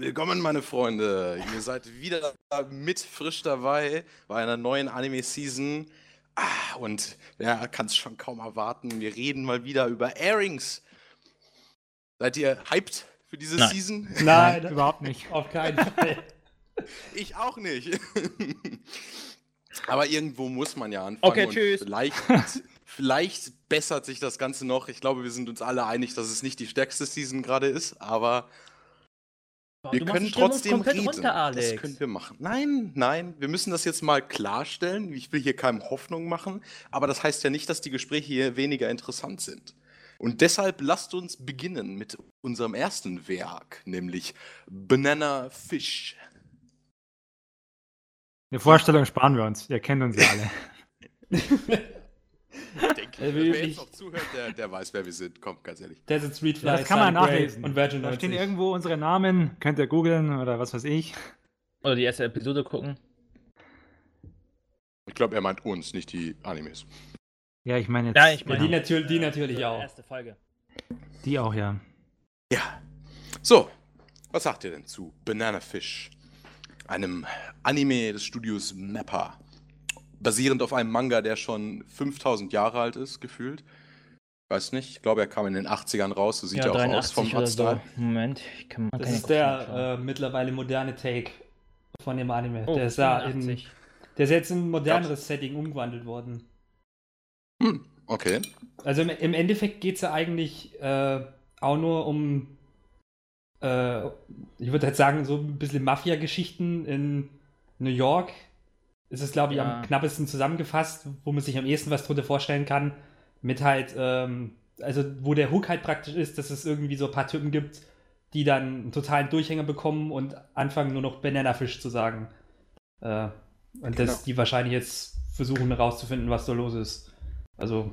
Willkommen, meine Freunde. Ihr seid wieder mit frisch dabei bei einer neuen Anime-Season. Ah, und ja, kann es schon kaum erwarten. Wir reden mal wieder über Airings. Seid ihr hyped für diese Nein. Season? Nein, überhaupt nicht. Auf keinen Fall. Ich auch nicht. Aber irgendwo muss man ja anfangen. Okay, und tschüss. Vielleicht, vielleicht bessert sich das Ganze noch. Ich glaube, wir sind uns alle einig, dass es nicht die stärkste Season gerade ist, aber Boah, wir können trotzdem reden. runter, Alex. Das können wir machen. Nein, nein, wir müssen das jetzt mal klarstellen. Ich will hier keinem Hoffnung machen, aber das heißt ja nicht, dass die Gespräche hier weniger interessant sind. Und deshalb lasst uns beginnen mit unserem ersten Werk, nämlich Banana Fish. Eine Vorstellung sparen wir uns. Ihr kennt uns ja alle. Ich denke, Er wer jetzt noch zuhört, der, der weiß, wer wir sind. Kommt, ganz ehrlich. Desert Street Fly, Das kann man nachlesen. Und Virgin Da stehen 90. irgendwo unsere Namen. Könnt ihr googeln oder was weiß ich. Oder die erste Episode gucken. Ich glaube, er meint uns, nicht die Animes. Ja, ich meine jetzt. Ja, ich Ja, meine die, natür die natürlich die auch. erste Folge. Die auch, ja. Ja. So, was sagt ihr denn zu Banana Fish? Einem Anime des Studios Mappa. Basierend auf einem Manga, der schon 5000 Jahre alt ist, gefühlt. Weiß nicht, ich glaube, er kam in den 80ern raus, so sieht er auch aus vom oder so. Artstyle. Moment, ich kann mal Das keine ist der äh, mittlerweile moderne Take von dem Anime. Oh, der, ist da in, 85. der ist jetzt in ein moderneres Setting umgewandelt worden. Hm, okay. Also im, im Endeffekt geht es ja eigentlich äh, auch nur um, äh, ich würde halt sagen, so ein bisschen Mafia-Geschichten in New York. Ist es, glaube ich, Ja. am knappesten zusammengefasst, wo man sich am ehesten was drunter vorstellen kann. Mit halt, ähm, also wo der Hook halt praktisch ist, dass es irgendwie so ein paar Typen gibt, die dann einen totalen Durchhänger bekommen und anfangen nur noch Bananafisch zu sagen. Äh, und Genau. dass die wahrscheinlich jetzt versuchen herauszufinden, was da los ist. Also,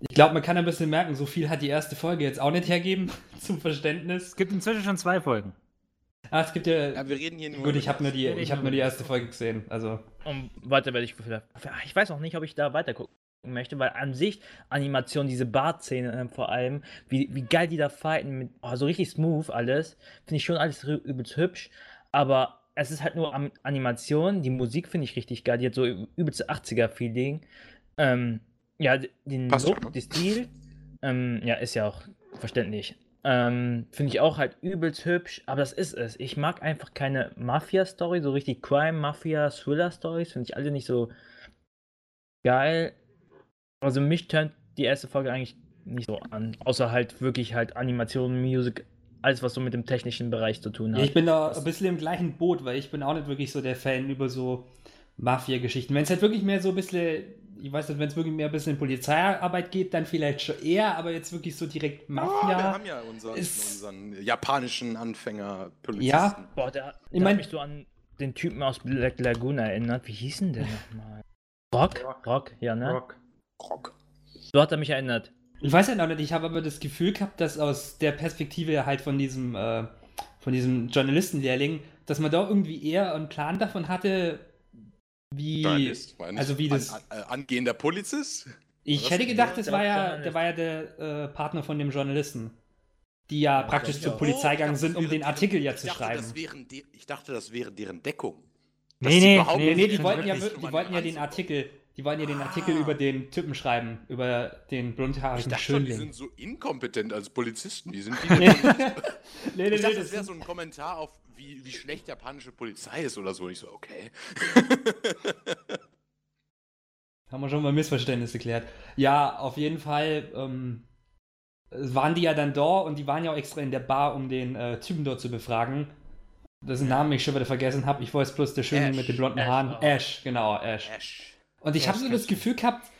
ich glaube, man kann ein bisschen merken, so viel hat die erste Folge jetzt auch nicht hergeben, zum Verständnis. Es gibt inzwischen schon zwei Folgen. Ah, es gibt ja. Ja, wir reden hier nur gut, ich habe nur, die- ich hab nur die erste Folge gesehen. Also, Und weiter werde ich vielleicht. Ich weiß auch nicht, ob ich da weiter gucken möchte, weil an sich Animation, diese Bartszene äh, vor allem, wie, wie geil die da fighten, mit, oh, so richtig smooth alles, finde ich schon alles übelst hübsch, aber es ist halt nur Am Animation, die Musik finde ich richtig geil, die hat so ü- übelste 80er-Feeling. Ähm, ja, den Passt Look, den Stil, ähm, ja, ist ja auch verständlich. Ähm, finde ich auch halt übelst hübsch, aber das ist es. Ich mag einfach keine Mafia-Story, so richtig Crime, Mafia, Thriller-Stories, finde ich alle nicht so geil. Also mich turnt die erste Folge eigentlich nicht so an, außer halt wirklich halt Animation, Musik, alles was so mit dem technischen Bereich zu tun hat. ich bin da ein bisschen im gleichen Boot, weil ich bin auch nicht wirklich so der Fan über so Mafia-Geschichten. Wenn es halt wirklich mehr so ein bisschen, ich weiß nicht, wenn es wirklich mehr ein bisschen in Polizeiarbeit geht, dann vielleicht schon eher, aber jetzt wirklich so direkt Oh, Mafia. wir haben ja unseren, ist- unseren japanischen Anfänger Polizisten. Ja. Boah, der, der Ich mein- hat mich so an den Typen aus Black Lagoon erinnert. Wie hieß denn der nochmal? Rock? Rock, ja, ne? Rock. Rock. So hat er mich erinnert. Ich weiß ja noch nicht, ich habe aber das Gefühl gehabt, dass aus der Perspektive halt von diesem, äh, von diesem Journalistenlehrling, dass man da irgendwie eher einen Plan davon hatte, wie. Also wie das. An, äh, angehender Polizist? ich was? hätte gedacht, das Ja, war ja, Journalist. der war ja der äh, Partner von dem Journalisten. Die ja praktisch glaub ich zur. Polizei Oh, ich gegangen dachte, sind, das um wäre den deren- Artikel ja zu dachte, schreiben. Das wären ich dachte, das wäre deren Deckung. Nee, nee, Nee, nee, die wollten ja, die wollten ja den. Artikel, die wollten ja den Artikel Ah. über den Typen schreiben, über den Ich blondhaarigen dachte schon, die Schönling. sind so inkompetent als Polizisten. Wie sind die denn? nee, nee, ich dachte, das das wäre so ein Kommentar auf, wie, wie schlecht japanische Polizei ist oder so. Und ich so, okay. Haben wir schon mal Missverständnisse geklärt. Ja, auf jeden Fall ähm, waren die ja dann da und die waren ja auch extra in der Bar, um den äh, Typen dort zu befragen. Dessen Namen ich schon wieder vergessen habe. Ich weiß bloß der Schöne Ash. mit den blonden Ash, Haaren. oh. Ash, genau, Ash. Ash. Und ich Ja, habe so das das Gefühl gehabt,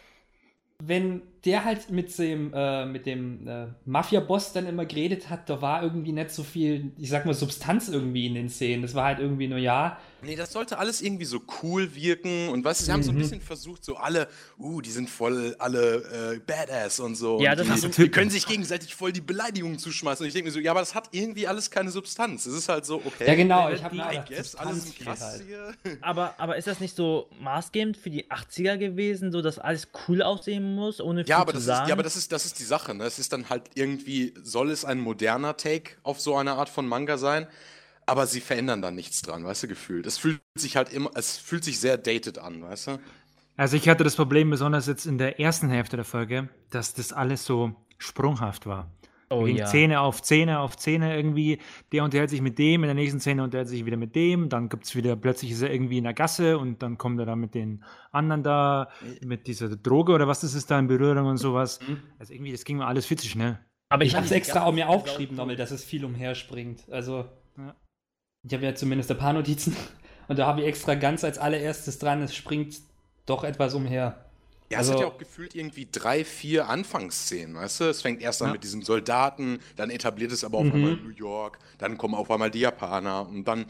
wenn der halt mit dem, äh, mit dem äh, Mafia-Boss dann immer geredet hat, da war irgendwie nicht so viel, ich sag mal, Substanz irgendwie in den Szenen. Das war halt irgendwie nur, ja, Nee, das sollte alles irgendwie so cool wirken. Und du, sie haben so ein Mhm. bisschen versucht, so alle, uh, die sind voll alle äh, Badass und so. Ja, das die, ist die so- können sich gegenseitig voll die Beleidigungen zuschmeißen. Und ich denke mir so, ja, aber das hat irgendwie alles keine Substanz. Es ist halt so, okay. ja genau, äh, ich habe die- mir gedacht, alles krass halt. hier. Aber, aber ist das nicht so maßgebend für die 80er gewesen, so dass alles cool aussehen muss, ohne dazu Ja, aber, zu das sagen. ist, ja, aber das ist, das ist die Sache. Ne? Es ist dann halt irgendwie, soll es ein moderner Take auf so eine Art von Manga sein? Aber sie verändern da nichts dran, weißt du, gefühlt. Es fühlt sich halt immer, es fühlt sich sehr dated an, weißt du? Also ich hatte das Problem besonders jetzt in der ersten Hälfte der Folge, dass das alles so sprunghaft war. Oh Ging ja. Szene auf Szene auf Szene irgendwie. Der unterhält sich mit dem, in der nächsten Szene unterhält er sich wieder mit dem. Dann gibt es wieder, plötzlich ist er irgendwie in der Gasse und dann kommt er da mit den anderen da, mit dieser Droge oder was das ist da in Berührung und sowas. Mhm. Also irgendwie, das ging mir alles viel zu schnell. Aber Ich habe es extra auch mir aufgeschrieben, nochmal, dass es viel umherspringt. Also, Ja. ich habe ja zumindest ein paar Notizen. Und da habe ich extra ganz als allererstes dran, es springt doch etwas umher. Ja, Also- es hat ja auch gefühlt irgendwie drei, vier Anfangsszenen, weißt du? Es fängt erst an Ja. mit diesem Soldaten, dann etabliert es aber auf Mhm. einmal New York, dann kommen auf einmal die Japaner und dann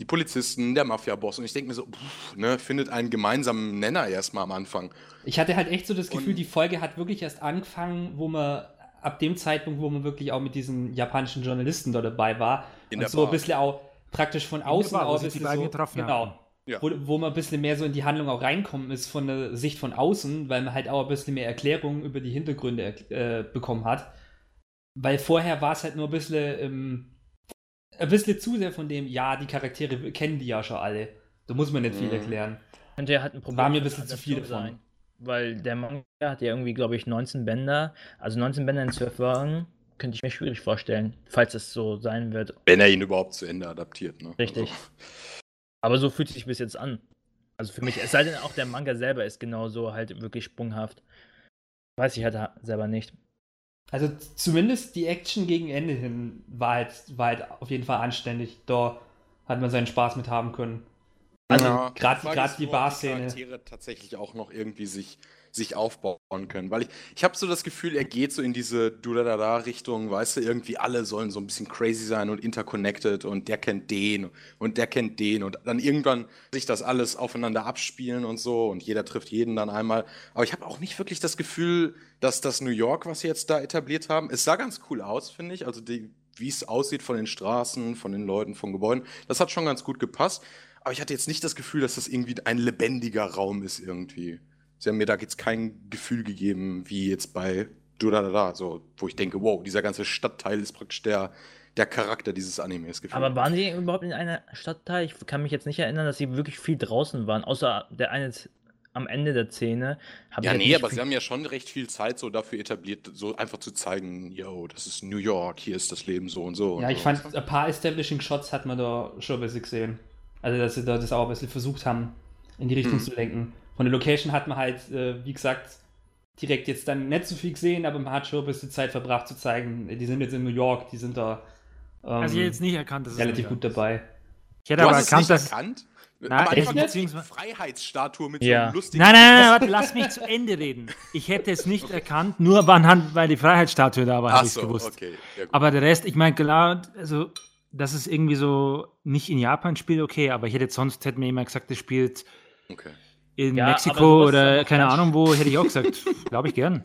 die Polizisten, der Mafia-Boss. Und ich denke mir so, pff, ne, findet einen gemeinsamen Nenner erstmal am Anfang. Ich hatte halt echt so das Gefühl, Und- die Folge hat wirklich erst angefangen, wo man ab dem Zeitpunkt, wo man wirklich auch mit diesen japanischen Journalisten da dabei war In und der so ein Bar. bisschen auch praktisch von außen ein sich die beiden so, getroffen genau, haben. Ja. wo, wo man ein bisschen mehr so in die Handlung auch reinkommen ist von der Sicht von außen, weil man halt auch ein bisschen mehr Erklärungen über die Hintergründe äh, bekommen hat. Weil vorher war es halt nur ein bisschen, ähm, ein bisschen zu sehr von dem, ja, die Charaktere kennen die ja schon alle. Da muss man nicht viel Mhm. erklären. Könnte ja halt ein Problem War mir ein bisschen der zu viel davon. Weil der Manga hat ja irgendwie, glaube ich, 19 Bänder. Also 19 Bänder in 12 Folgen könnte ich mir schwierig vorstellen, falls es so sein wird. Wenn er ihn überhaupt zu Ende adaptiert, ne? Richtig. Also, Aber so fühlt es sich bis jetzt an. Also für mich, es sei denn, auch der Manga selber ist genauso halt wirklich sprunghaft. Weiß ich halt ha- selber nicht. Also zumindest die Action gegen Ende hin war halt, war halt auf jeden Fall anständig. Da hat man seinen Spaß mit haben können. Also Ja, gerade die Barszene. Charaktere tatsächlich auch noch irgendwie sich, sich aufbauen können. Weil ich, ich habe so das Gefühl, er geht so in diese Du-da-da-da-Richtung, weißt du, irgendwie alle sollen so ein bisschen crazy sein und interconnected und der kennt den und der kennt den und dann irgendwann sich das alles aufeinander abspielen und so und jeder trifft jeden dann einmal. Aber ich habe auch nicht wirklich das Gefühl, dass das New York, was sie jetzt da etabliert haben, es sah ganz cool aus, finde ich. Also wie es aussieht von den Straßen, von den Leuten, von Gebäuden, das hat schon ganz gut gepasst. Aber ich hatte jetzt nicht das Gefühl, dass das irgendwie ein lebendiger Raum ist irgendwie. Sie haben mir da jetzt kein Gefühl gegeben, wie jetzt bei Durarara, so, wo ich denke, wow, dieser ganze Stadtteil ist praktisch der, der Charakter dieses Animes gefühlt. Aber waren die überhaupt in einer Stadtteil? Ich kann mich jetzt nicht erinnern, dass sie wirklich viel draußen waren, außer der eine am Ende der Szene. ja, nee, aber sie haben ja schon recht viel Zeit so dafür etabliert, so einfach zu zeigen, yo, das ist New York, hier ist das Leben so und so. Ja, und ich so. fand, ein paar Establishing Shots hat man da schon ein bisschen gesehen. Also, dass sie da das auch ein bisschen versucht haben, in die Richtung Hm. zu lenken. Von der Location hat man halt, äh, wie gesagt, direkt jetzt dann nicht so viel gesehen, aber man hat schon ein bisschen Zeit verbracht zu zeigen, die sind jetzt in New York, die sind da ähm, Also ich hätte jetzt nicht erkannt, dass es relativ gut ist. dabei. Ich hätte Du aber hast es erkannt, nicht dass. erkannt? Nein, Am echt nicht, ist Freiheitsstatue mit Ja. so einem lustigen... Nein, nein, nein, warte, lass mich zu Ende reden. Ich hätte es nicht erkannt, nur anhand, weil die Freiheitsstatue da war, habe ich es so, gewusst. okay. Ja. Aber der Rest, ich meine, klar, also, dass es irgendwie so nicht in Japan spielt, okay, aber ich hätte jetzt sonst, hätte mir jemand gesagt, das spielt okay. In Ja, Mexiko oder keine Ahnung wo, hätte ich auch gesagt, glaube ich gern.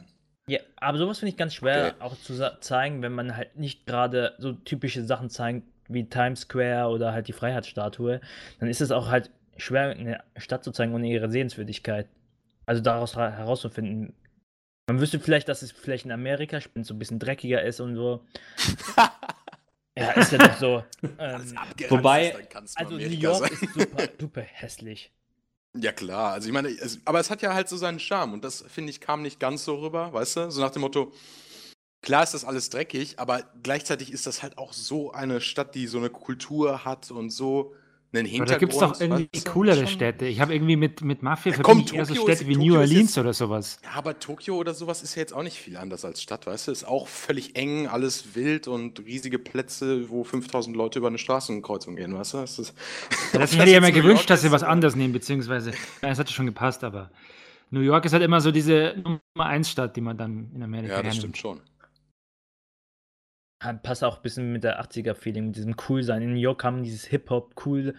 Ja, aber sowas finde ich ganz schwer Okay. auch zu zeigen, wenn man halt nicht gerade so typische Sachen zeigt wie Times Square oder halt die Freiheitsstatue, dann ist es auch halt schwer, eine Stadt zu zeigen ohne ihre Sehenswürdigkeit. Also daraus ra- herauszufinden. Man wüsste vielleicht, dass es vielleicht in Amerika spielt, so ein bisschen dreckiger ist und so. ja, ist ja doch so. Ähm, wobei- also New York sein. ist super, super hässlich. Ja, klar. Also, ich meine, es, aber es hat ja halt so seinen Charme und das, finde ich, kam nicht ganz so rüber, weißt du? So nach dem Motto, klar ist das alles dreckig, aber gleichzeitig ist das halt auch so eine Stadt, die so eine Kultur hat und so einen Aber Hintergrund. da gibt es doch irgendwie coolere Städte. Ich habe irgendwie mit, mit Mafia Ja, komm, ich eher so Tokio Städte wie Tokio New Orleans jetzt- oder sowas. Ja, aber Tokio oder sowas ist ja jetzt auch nicht viel anders als Stadt, weißt du? Ist auch völlig eng, alles wild und riesige Plätze, wo 5000 Leute über eine Straßenkreuzung gehen, weißt du? Das ist, Das das hätte ich ja New gewünscht, dass sie was anderes nehmen, beziehungsweise, ja, es hat schon gepasst, aber New York ist halt immer so diese Nummer 1 Stadt, die man dann in Amerika Ja, das hernimmt. stimmt schon. Passt auch ein bisschen mit der 80er-Feeling, mit diesem Coolsein. In New York haben dieses Hip-Hop cool.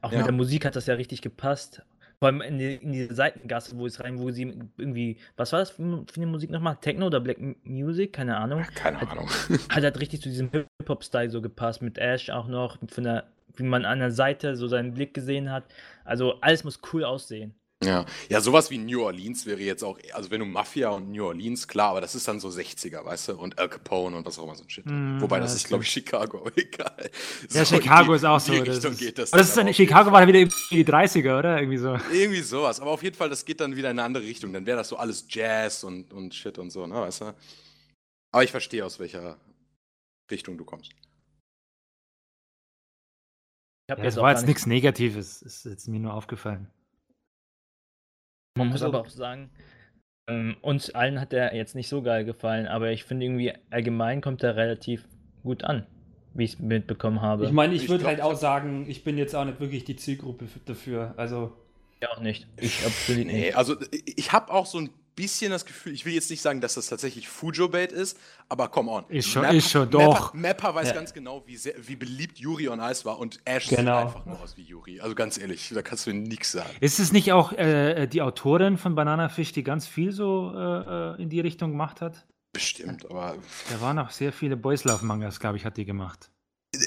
Auch Ja. mit der Musik hat das ja richtig gepasst. Vor allem in, die, in diese Seitengasse, wo es rein, wo sie irgendwie, was war das für, für eine Musik nochmal? Techno oder Black Music? Keine Ahnung. Keine Hat- Ahnung. Hat halt richtig zu diesem Hip-Hop-Style so gepasst, mit Ash auch noch, von der, wie man an der Seite so seinen Blick gesehen hat. Also alles muss cool aussehen. Ja. ja, sowas wie New Orleans wäre jetzt auch, also wenn du Mafia und New Orleans, klar, aber das ist dann so 60er, weißt du, und Al Capone und was auch immer so ein Shit. Mm, Wobei, ja, das ist, glaube ich, Chicago, aber egal. Ja, So, Chicago in ist auch so. Die das Richtung ist, geht das. aber das ist dann dann, Chicago war wieder in die 30er, oder? Irgendwie so. Irgendwie sowas. Aber auf jeden Fall, das geht dann wieder in eine andere Richtung. Dann wäre das so alles Jazz und, und Shit und so, ne, weißt du? Aber ich verstehe, aus welcher Richtung du kommst. Ich Ja, jetzt war jetzt nicht nichts Negatives, ist jetzt mir nur aufgefallen. Man muss Also- aber auch sagen, ähm, uns allen hat der jetzt nicht so geil gefallen, aber ich finde irgendwie allgemein kommt er relativ gut an, wie ich es mitbekommen habe. Ich meine, ich Ich würde halt auch sagen, ich bin jetzt auch nicht wirklich die Zielgruppe dafür. Also, ja auch nicht. Ich absolut Nee, nicht. also ich habe auch so ein bisschen das Gefühl, ich will jetzt nicht sagen, dass das tatsächlich Fujo-Bait ist, aber come on. Ist schon- ist schon, doch. Mapper, weiß Ja. ganz genau, wie, sehr, wie beliebt Yuri on Ice war und Ash Genau. sieht einfach nur aus wie Yuri. Also ganz ehrlich, da kannst du nichts sagen. Ist es nicht auch äh, die Autorin von Banana Fish, die ganz viel so äh, äh, in die Richtung gemacht hat? Bestimmt, aber Da waren auch sehr viele Boys Love Mangas, glaube ich, hat die gemacht.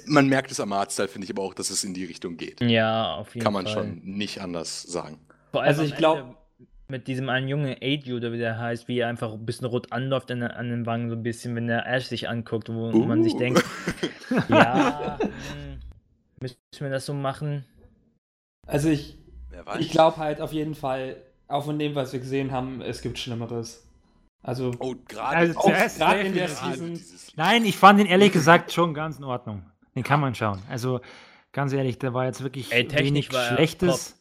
man merkt es am Artstyle, finde ich aber auch, dass es in die Richtung geht. Ja, auf jeden Kann man Fall. schon nicht anders sagen. Also am ich glaub- Ende Mit diesem einen Jungen, Age oder wie der heißt, wie er einfach ein bisschen rot anläuft an, an den Wangen, so ein bisschen, wenn der Ash sich anguckt, wo man sich Uh. denkt, ja, hm, müssen wir das so machen? also ich, ich glaube halt auf jeden Fall, auch von dem, was wir gesehen haben, es gibt Schlimmeres. Also, Oh, gerade Also zuerst in der Season. Nein, ich fand ihn ehrlich gesagt schon ganz in Ordnung. Den kann man schauen. Also ganz ehrlich, der war jetzt wirklich Ey, wenig war Schlechtes.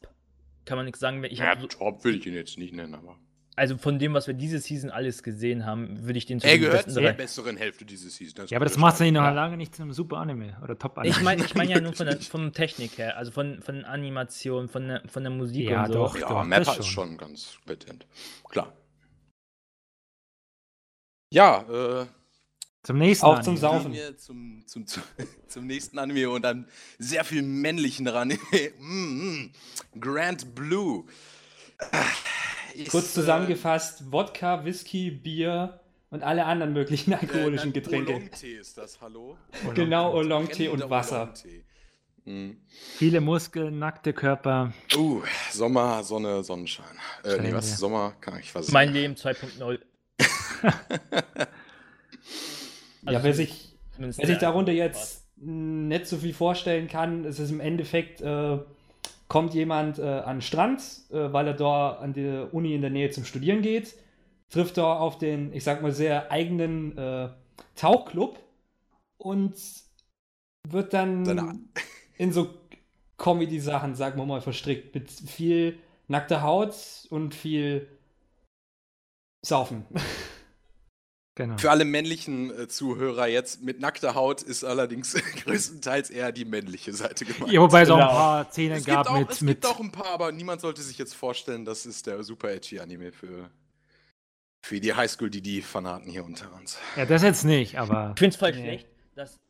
Kann man nichts sagen. Ich Ja, so, Top würde ich ihn jetzt nicht nennen, aber. also von dem, was wir diese Season alles gesehen haben, würde ich den zu Er gehört zur besseren Hälfte dieses Season. Ja, aber das macht ihn noch lange nicht zu einem super Anime oder Top Anime. Ich meine ich mein ja nur von der vom Technik her, also von, von Animation, von der, von der Musik Ja, und so. doch. Ja, Doch, Mapper das ist schon. schon ganz kompetent. Klar. Ja, äh, zum nächsten Auch zum Anime. Saufen. gehen wir zum, zum, zum, zum nächsten Anime und dann sehr viel männlichen Anime. mm, mm. Grand Blue. Ah, Ist, kurz äh, zusammengefasst, Wodka, Whisky, Bier und alle anderen möglichen äh, alkoholischen äh, Getränke. Oolong-Tee ist das, hallo? Genau, Kennen Oolong-Tee und Wasser. Oolong-Tee? Mhm. Viele Muskeln, nackte Körper. Uh, Sommer, Sonne, Sonnenschein. Äh, nee, was? ja. Sommer? Kann ich was Mein Leben 2.0. Ja, Also wer sich, wer sich darunter jetzt nicht so viel vorstellen kann, ist es im Endeffekt, äh, kommt jemand äh, an den Strand, äh, weil er dort an der Uni in der Nähe zum Studieren geht, trifft dort auf den, ich sag mal, sehr eigenen äh, Tauchclub und wird dann in so Comedy-Sachen, sagen wir mal, verstrickt, mit viel nackter Haut und viel Saufen. Genau. Für alle männlichen äh, Zuhörer jetzt, mit nackter Haut ist allerdings größtenteils eher die männliche Seite gemeint. Ja, wobei es auch ein Genau. paar Szenen es gab auch, mit, es mit gibt auch ein paar, aber niemand sollte sich jetzt vorstellen, das ist der super edgy Anime für, für die Highschool-DD-Fanaten hier unter uns. Ja, das jetzt nicht, aber Ich finde es voll Nee. schlecht, dass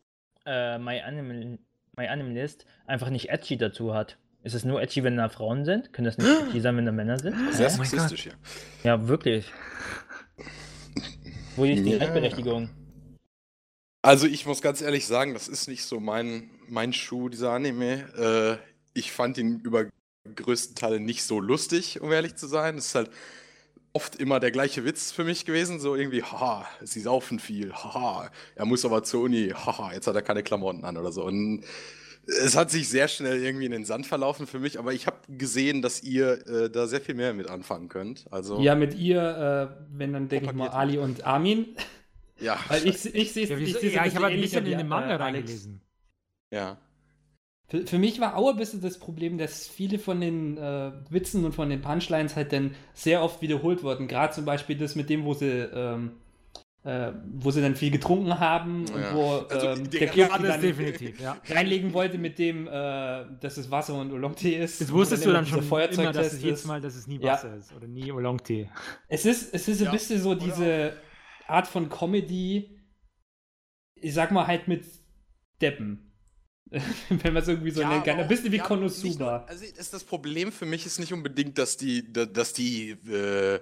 äh, My, Anime, My Anime List einfach nicht edgy dazu hat. Ist es nur edgy, wenn da Frauen sind? Können das nicht edgy sein, wenn da Männer sind? Sehr Oh sexistisch hier. Ja, wirklich. Wo ist die Ja. Gleichberechtigung? Also ich muss ganz ehrlich sagen, das ist nicht so mein, mein Schuh, dieser Anime. Äh, ich fand ihn über größten Teil nicht so lustig, um ehrlich zu sein. Es ist halt oft immer der gleiche Witz für mich gewesen, so irgendwie, haha, sie saufen viel, haha, er muss aber zur Uni, haha, jetzt hat er keine Klamotten an oder so. Und es hat sich sehr schnell irgendwie in den Sand verlaufen für mich, aber ich habe gesehen, dass ihr äh, da sehr viel mehr mit anfangen könnt. Also, Ja, mit ihr, äh, wenn dann denke ich mal. Ali und Armin. ja, Weil ich, ich sehe ja, es wieso, ich ja, ich habe halt ein bisschen in den Manga äh, reingelesen. ja. Für, für mich war auch ein bisschen das Problem, dass viele von den äh, Witzen und von den Punchlines halt dann sehr oft wiederholt wurden. Gerade zum Beispiel das mit dem, wo sie, ähm, äh, wo sie dann viel getrunken haben und Ja. wo Also, ähm, der ja, Ja, das dann definitiv, ja. reinlegen wollte mit dem, äh, dass es Wasser und Oolong-Tee ist. Das wusstest du dann schon immer, dass es jedes. Mal, dass es nie Ja. Wasser ist oder nie Oolong-Tee. Es ist, es ist ein Ja, bisschen so diese Art von Comedy, ich sag mal halt mit Deppen. Wenn man es irgendwie so Ja, nennen kann. Ein bisschen wie ja, Konosuba. Also ist das Problem für mich ist nicht unbedingt, dass die, da- dass die äh,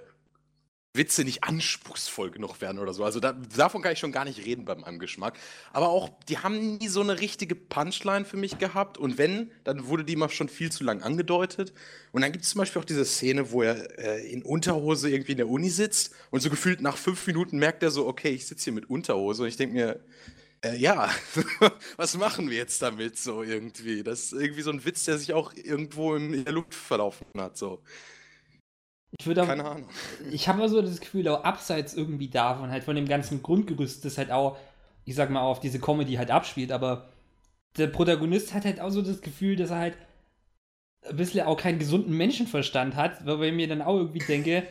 Witze nicht anspruchsvoll genug werden oder so. Also da, davon kann ich schon gar nicht reden bei meinem Geschmack. Aber auch, die haben nie so eine richtige Punchline für mich gehabt. Und wenn, dann wurde die mal schon viel zu lang angedeutet. Und dann gibt es zum Beispiel auch diese Szene, wo er äh, in Unterhose irgendwie in der Uni sitzt und so gefühlt nach fünf Minuten merkt er so, okay, ich sitze hier mit Unterhose. Und ich denke mir, äh, ja, was machen wir jetzt damit so irgendwie? Das ist irgendwie so ein Witz, der sich auch irgendwo in der Luft verlaufen hat. So. Ich würde Keine Ahnung. Ich habe so das Gefühl, auch abseits irgendwie davon, halt von dem ganzen Grundgerüst, das halt auch, ich sag mal, auf diese Comedy halt abspielt, aber der Protagonist hat halt auch so das Gefühl, dass er halt ein bisschen auch keinen gesunden Menschenverstand hat, weil ich mir dann auch irgendwie denke,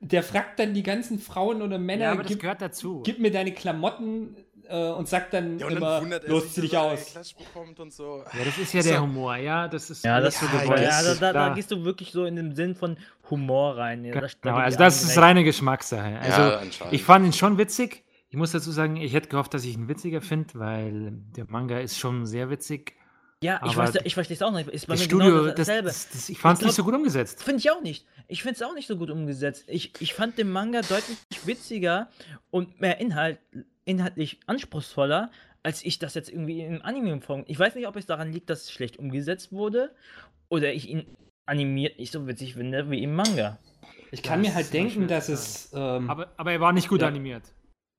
der fragt dann die ganzen Frauen oder Männer, Ja, aber das gib, gehört dazu. gib mir deine Klamotten äh, und sagt dann Ja, und immer, dann los, zieh dich aus. Clash bekommt und so. Ja, das ist ja So. der Humor, ja, das ist Ja, das, alles so ja, gewollt. ja, da, da, da gehst du wirklich so in dem Sinn von Humor rein. Ja, Genau, gebe ich also das ist recht. reine Geschmackssache. Also ich fand ihn schon witzig. Ich muss dazu sagen, ich hätte gehofft, dass ich ihn witziger finde, weil der Manga ist schon sehr witzig. Ja, ich, aber weiß, ich verstehe es auch nicht. Ist bei Das mir Studio, genau das, dasselbe. das, das, ich fand es Ich nicht so gut umgesetzt. Finde ich auch nicht. Ich finde es auch nicht so gut umgesetzt. Ich, ich fand den Manga deutlich witziger und mehr Inhalt, inhaltlich anspruchsvoller, als ich das jetzt irgendwie im Anime form. Ich weiß nicht, ob es daran liegt, dass es schlecht umgesetzt wurde oder ich ihn animiert nicht so witzig finde wie im Manga. Ich kann Das mir halt denken, dass es. Ähm, Aber, aber er war nicht gut Ja. animiert.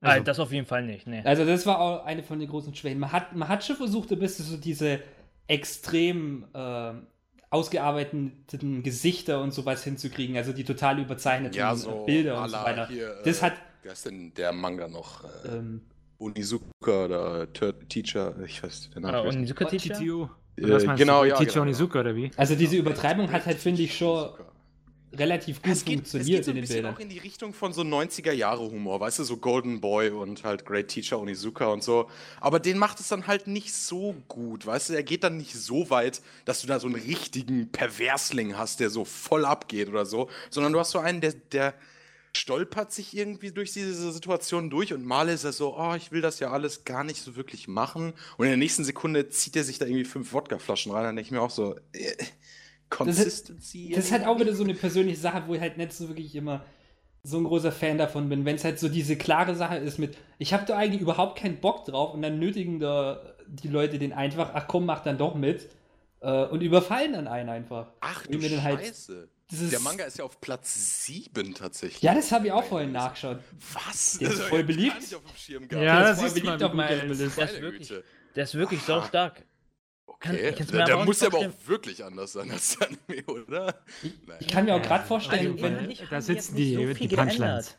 Also, Also, das auf jeden Fall nicht, ne. Also das war auch eine von den großen Schwächen. Man hat, man hat schon versucht, ein bisschen so diese extrem äh, ausgearbeiteten Gesichter und sowas hinzukriegen, also die total überzeichneten ja, so Bilder und so weiter. Hier, Das äh, hat Wer ist denn der Manga noch? Äh, ähm, Onizuka oder äh, Teacher? Ich weiß den Namen. Äh, nicht. Onizuka Teacher? Äh, genau, du? ja, Teacher genau, Onizuka oder wie? also diese Übertreibung hat halt, finde ich, schon relativ gut Es geht, es funktioniert geht so in ein den bisschen Bildern. auch in die Richtung von so 90er-Jahre-Humor, weißt du, so Golden Boy und halt Great Teacher Onizuka und so. Aber den macht es dann halt nicht so gut, weißt du, er geht dann nicht so weit, dass du da so einen richtigen Perversling hast, der so voll abgeht oder so, sondern du hast so einen, der, der stolpert sich irgendwie durch diese Situation durch und mal ist er so, oh, ich will das ja alles gar nicht so wirklich machen und in der nächsten Sekunde zieht er sich da irgendwie fünf Wodkaflaschen rein, dann denke ich mir auch so, äh, Consistency. Das ist halt auch wieder so eine persönliche Sache, wo ich halt nicht so wirklich immer so ein großer Fan davon bin, wenn es halt so diese klare Sache ist mit, ich habe da eigentlich überhaupt keinen Bock drauf und dann nötigen da die Leute den einfach, ach komm, mach dann doch mit äh, und überfallen dann einen einfach. Ach du halt- Scheiße. Das ist- Der Manga ist ja auf Platz 7 tatsächlich. Ja, das habe ich auch vorhin nachgeschaut. Was? Der ist voll beliebt. gar nicht auf dem Schirm Ja. Der das ist voll beliebt auf Bild ist. Der ist wirklich, der ist wirklich sau stark. Okay, mir der, aber der auch muss nicht aber auch wirklich anders sein als der Anime, oder? Naja. Ich kann mir auch gerade Ja, vorstellen, also, wenn, da sitzen die- so die Punchlines.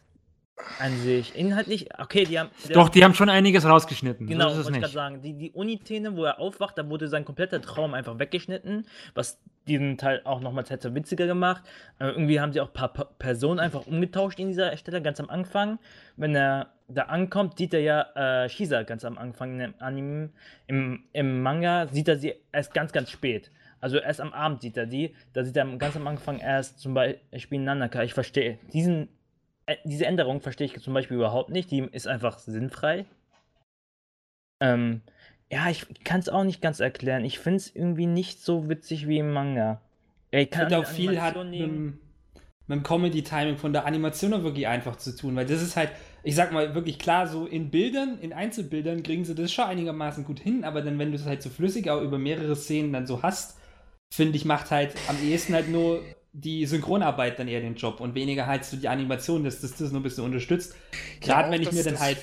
An sich. Inhaltlich, okay, die haben. Doch, die haben schon einiges rausgeschnitten. Genau, so ist es wollte ich nicht. gerade sagen. Die, die Uni-Szene, wo er aufwacht, da wurde sein kompletter Traum einfach weggeschnitten, was diesen Teil auch nochmal etwas witziger gemacht. Äh, irgendwie haben sie auch ein paar Pa- Personen einfach umgetauscht in dieser Stelle, ganz am Anfang. Wenn er da ankommt, sieht er ja äh, Shisa ganz am Anfang im Anime. Im, Im Manga sieht er sie erst ganz, ganz spät. Also erst am Abend sieht er die. Da sieht er ganz am Anfang erst zum Beispiel Nanaka. Ich verstehe diesen äh, diese Änderung verstehe ich zum Beispiel überhaupt nicht. Die ist einfach sinnfrei. Ähm, ja, ich kann es auch nicht ganz erklären. Ich finde es irgendwie nicht so witzig wie im Manga. Ich ich finde auch viel hat mit, nehmen. dem- mit dem Comedy-Timing von der Animation auch wirklich einfach zu tun, weil das ist halt, ich sag mal wirklich klar, so in Bildern, in Einzelbildern kriegen sie das schon einigermaßen gut hin, aber dann, wenn du es halt so flüssig auch über mehrere Szenen dann so hast, finde ich, macht halt am ehesten halt nur die Synchronarbeit dann eher den Job und weniger halt so die Animation, dass das das nur ein bisschen unterstützt. Gerade Ja, wenn ich mir dann halt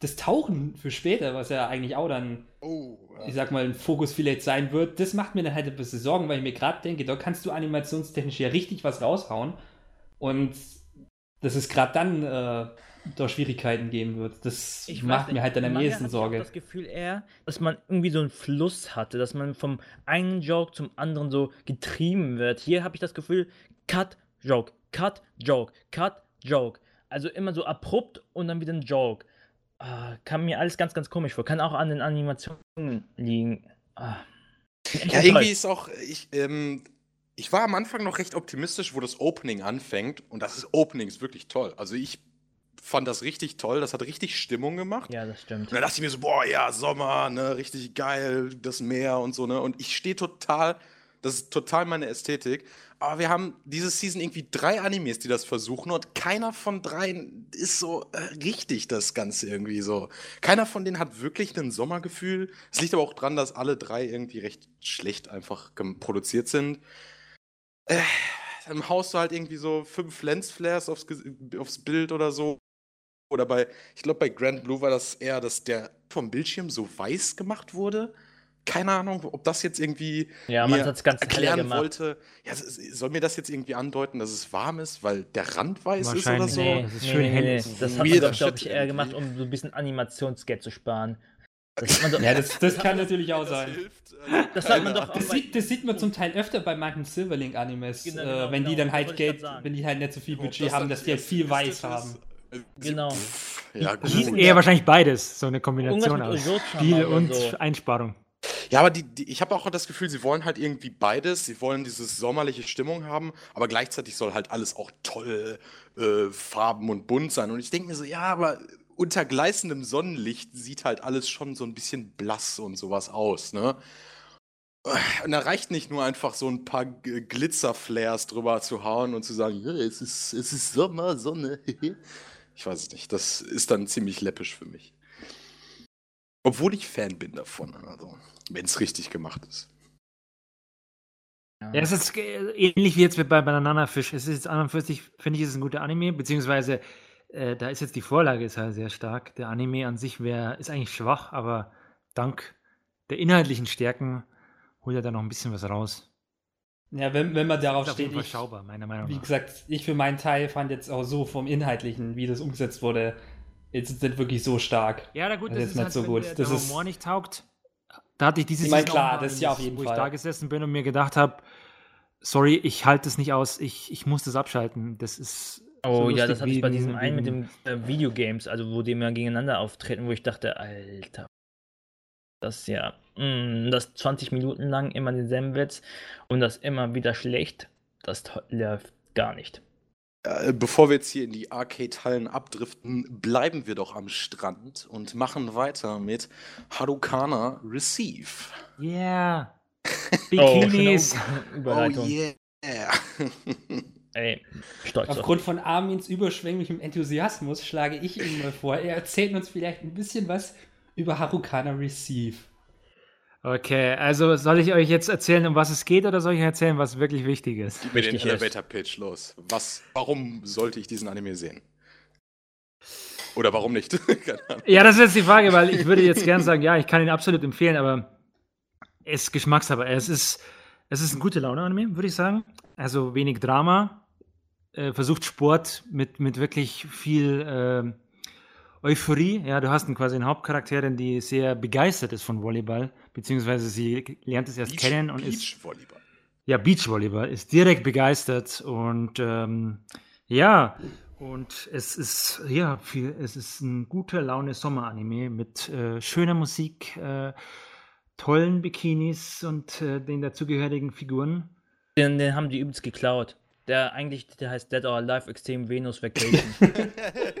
das Tauchen für später, was ja eigentlich auch dann Oh, ja. ich sag mal, ein Fokus vielleicht sein wird, das macht mir dann halt ein bisschen Sorgen, weil ich mir gerade denke, da kannst du animationstechnisch ja richtig was raushauen. Und dass es gerade dann äh, da Schwierigkeiten geben wird. Das Ich weiß macht nicht, mir halt dann am ehesten hatte ich Sorge. das Gefühl eher, dass man irgendwie so einen Fluss hatte, dass man vom einen Joke zum anderen so getrieben wird. Hier habe ich das Gefühl, Cut, Joke, Cut, Joke, Cut, Joke. Also immer so abrupt und dann wieder ein Joke. Ah, kam mir alles ganz, ganz komisch vor. Kann auch an den Animationen liegen. Ah. Ja, irgendwie ist auch, ich, ähm, ich war am Anfang noch recht optimistisch, wo das Opening anfängt. Und das ist, Opening ist wirklich toll. Also ich fand das richtig toll. Das hat richtig Stimmung gemacht. Ja, das stimmt. Und dann dachte ich mir so, boah, ja, Sommer, ne, richtig geil, das Meer und so, ne. Und ich stehe total Das ist total meine Ästhetik. Aber wir haben diese Season irgendwie drei Animes, die das versuchen und keiner von dreien ist so äh, richtig das Ganze irgendwie so. Keiner von denen hat wirklich ein Sommergefühl. Es liegt aber auch dran, dass alle drei irgendwie recht schlecht einfach produziert sind. Äh, dann haust du halt irgendwie so fünf Lensflares aufs, aufs Bild oder so. Oder bei, ich glaube, bei Grand Blue war das eher, dass der vom Bildschirm so weiß gemacht wurde. Keine Ahnung, ob das jetzt irgendwie Ja, man mir hat es ganz hell erklären wollte. Ja, soll mir das jetzt irgendwie andeuten, dass es warm ist, weil der Rand weiß ist oder so? Nee, Das ist nee, schön nee, hell. nee. Das ist Das hat man, weirder glaube ich, eher gemacht, um so ein bisschen Animationsgeld zu sparen. Das man doch, Ja, das, das kann natürlich auch das sein. hilft, also Das man doch sieht, das sieht man zum Teil öfter bei manchen Silverlink-Animes, Genau, äh, genau, wenn die genau, dann das halt Geld, wenn die halt nicht so viel Budget das haben, dann dass die halt viel weiß haben. ist, äh, Genau. Ja, Die Das gut. eher wahrscheinlich beides, so eine Kombination aus Spiel und so. Einsparung. Ja, aber die, die, ich habe auch das Gefühl, sie wollen halt irgendwie beides. Sie wollen diese sommerliche Stimmung haben, aber gleichzeitig soll halt alles auch toll äh, farben und bunt sein. Und ich denke mir so, ja, aber unter gleißendem Sonnenlicht sieht halt alles schon so ein bisschen blass und sowas aus, ne? Und da reicht nicht nur einfach so ein paar Glitzerflares drüber zu hauen und zu sagen, es ist, es ist Sommer, Sonne. Ich weiß es nicht. Das ist dann ziemlich läppisch für mich. Obwohl ich Fan bin davon, also, wenn es richtig gemacht ist. Ja, es ist äh, ähnlich wie jetzt bei Banana Fish. Es ist jetzt an und für sich, finde ich, ist ein guter Anime, beziehungsweise äh, da ist jetzt die Vorlage ist halt sehr stark. Der Anime an sich wär, ist eigentlich schwach, aber dank der inhaltlichen Stärken holt er da noch ein bisschen was raus. Ja, wenn, wenn man darauf steht, jeden Fall ich, schaubar, meiner Meinung wie nach. gesagt, ich für meinen Teil fand jetzt auch so vom Inhaltlichen, wie das umgesetzt wurde, jetzt ist das wirklich so stark. Ja, na gut, Das das, ist ist nicht halt, so wenn gut. Der, Das der ist- Humor nicht taugt. Da hatte ich dieses Ich mein, klar, auch mal das ist ja auf jeden wo Fall. ich da gesessen bin und mir gedacht habe, sorry, ich halte es nicht aus, ich, ich muss das abschalten. Das ist Oh so ja, das hatte ich bei diesem einen mit dem äh, Videogames, also wo die immer gegeneinander auftreten, wo ich dachte, Alter, das ja, mm, das 20 Minuten lang immer denselben Witz und das immer wieder schlecht, das läuft gar nicht. Äh, Bevor wir jetzt hier in die Arcade-Hallen abdriften, bleiben wir doch am Strand und machen weiter mit Harukana Receive. Yeah. Oh, Bikinis. Überleitung. Oh yeah. Ey, stolz auf Aufgrund von Armins überschwänglichem Enthusiasmus schlage ich ihm mal vor, er erzählt uns vielleicht ein bisschen was über Harukana Receive. Okay, also soll ich euch jetzt erzählen, um was es geht, oder soll ich erzählen, was wirklich wichtig ist? Gib mir den Elevator-Pitch los. Was, warum sollte ich diesen Anime sehen? Oder warum nicht? Ja, das ist jetzt die Frage, weil ich würde jetzt gern sagen, ja, ich kann ihn absolut empfehlen, aber es ist Geschmackssache. Es ist, es ist ein gute Laune-Anime, würde ich sagen. Also wenig Drama, äh, versucht Sport mit, mit wirklich viel ähm, Euphorie. Ja, du hast einen quasi eine Hauptcharakterin, die sehr begeistert ist von Volleyball, beziehungsweise sie lernt es erst kennen und ist Beachvolleyball. ja, Beachvolleyball ist direkt begeistert und ähm, ja, und es ist ja viel, es ist ein guter Laune Sommeranime mit äh, schöner Musik, äh, tollen Bikinis und äh, den dazugehörigen Figuren. Den, den haben die übelst geklaut. Der eigentlich, der heißt Dead or Alive Extreme Venus Vacation.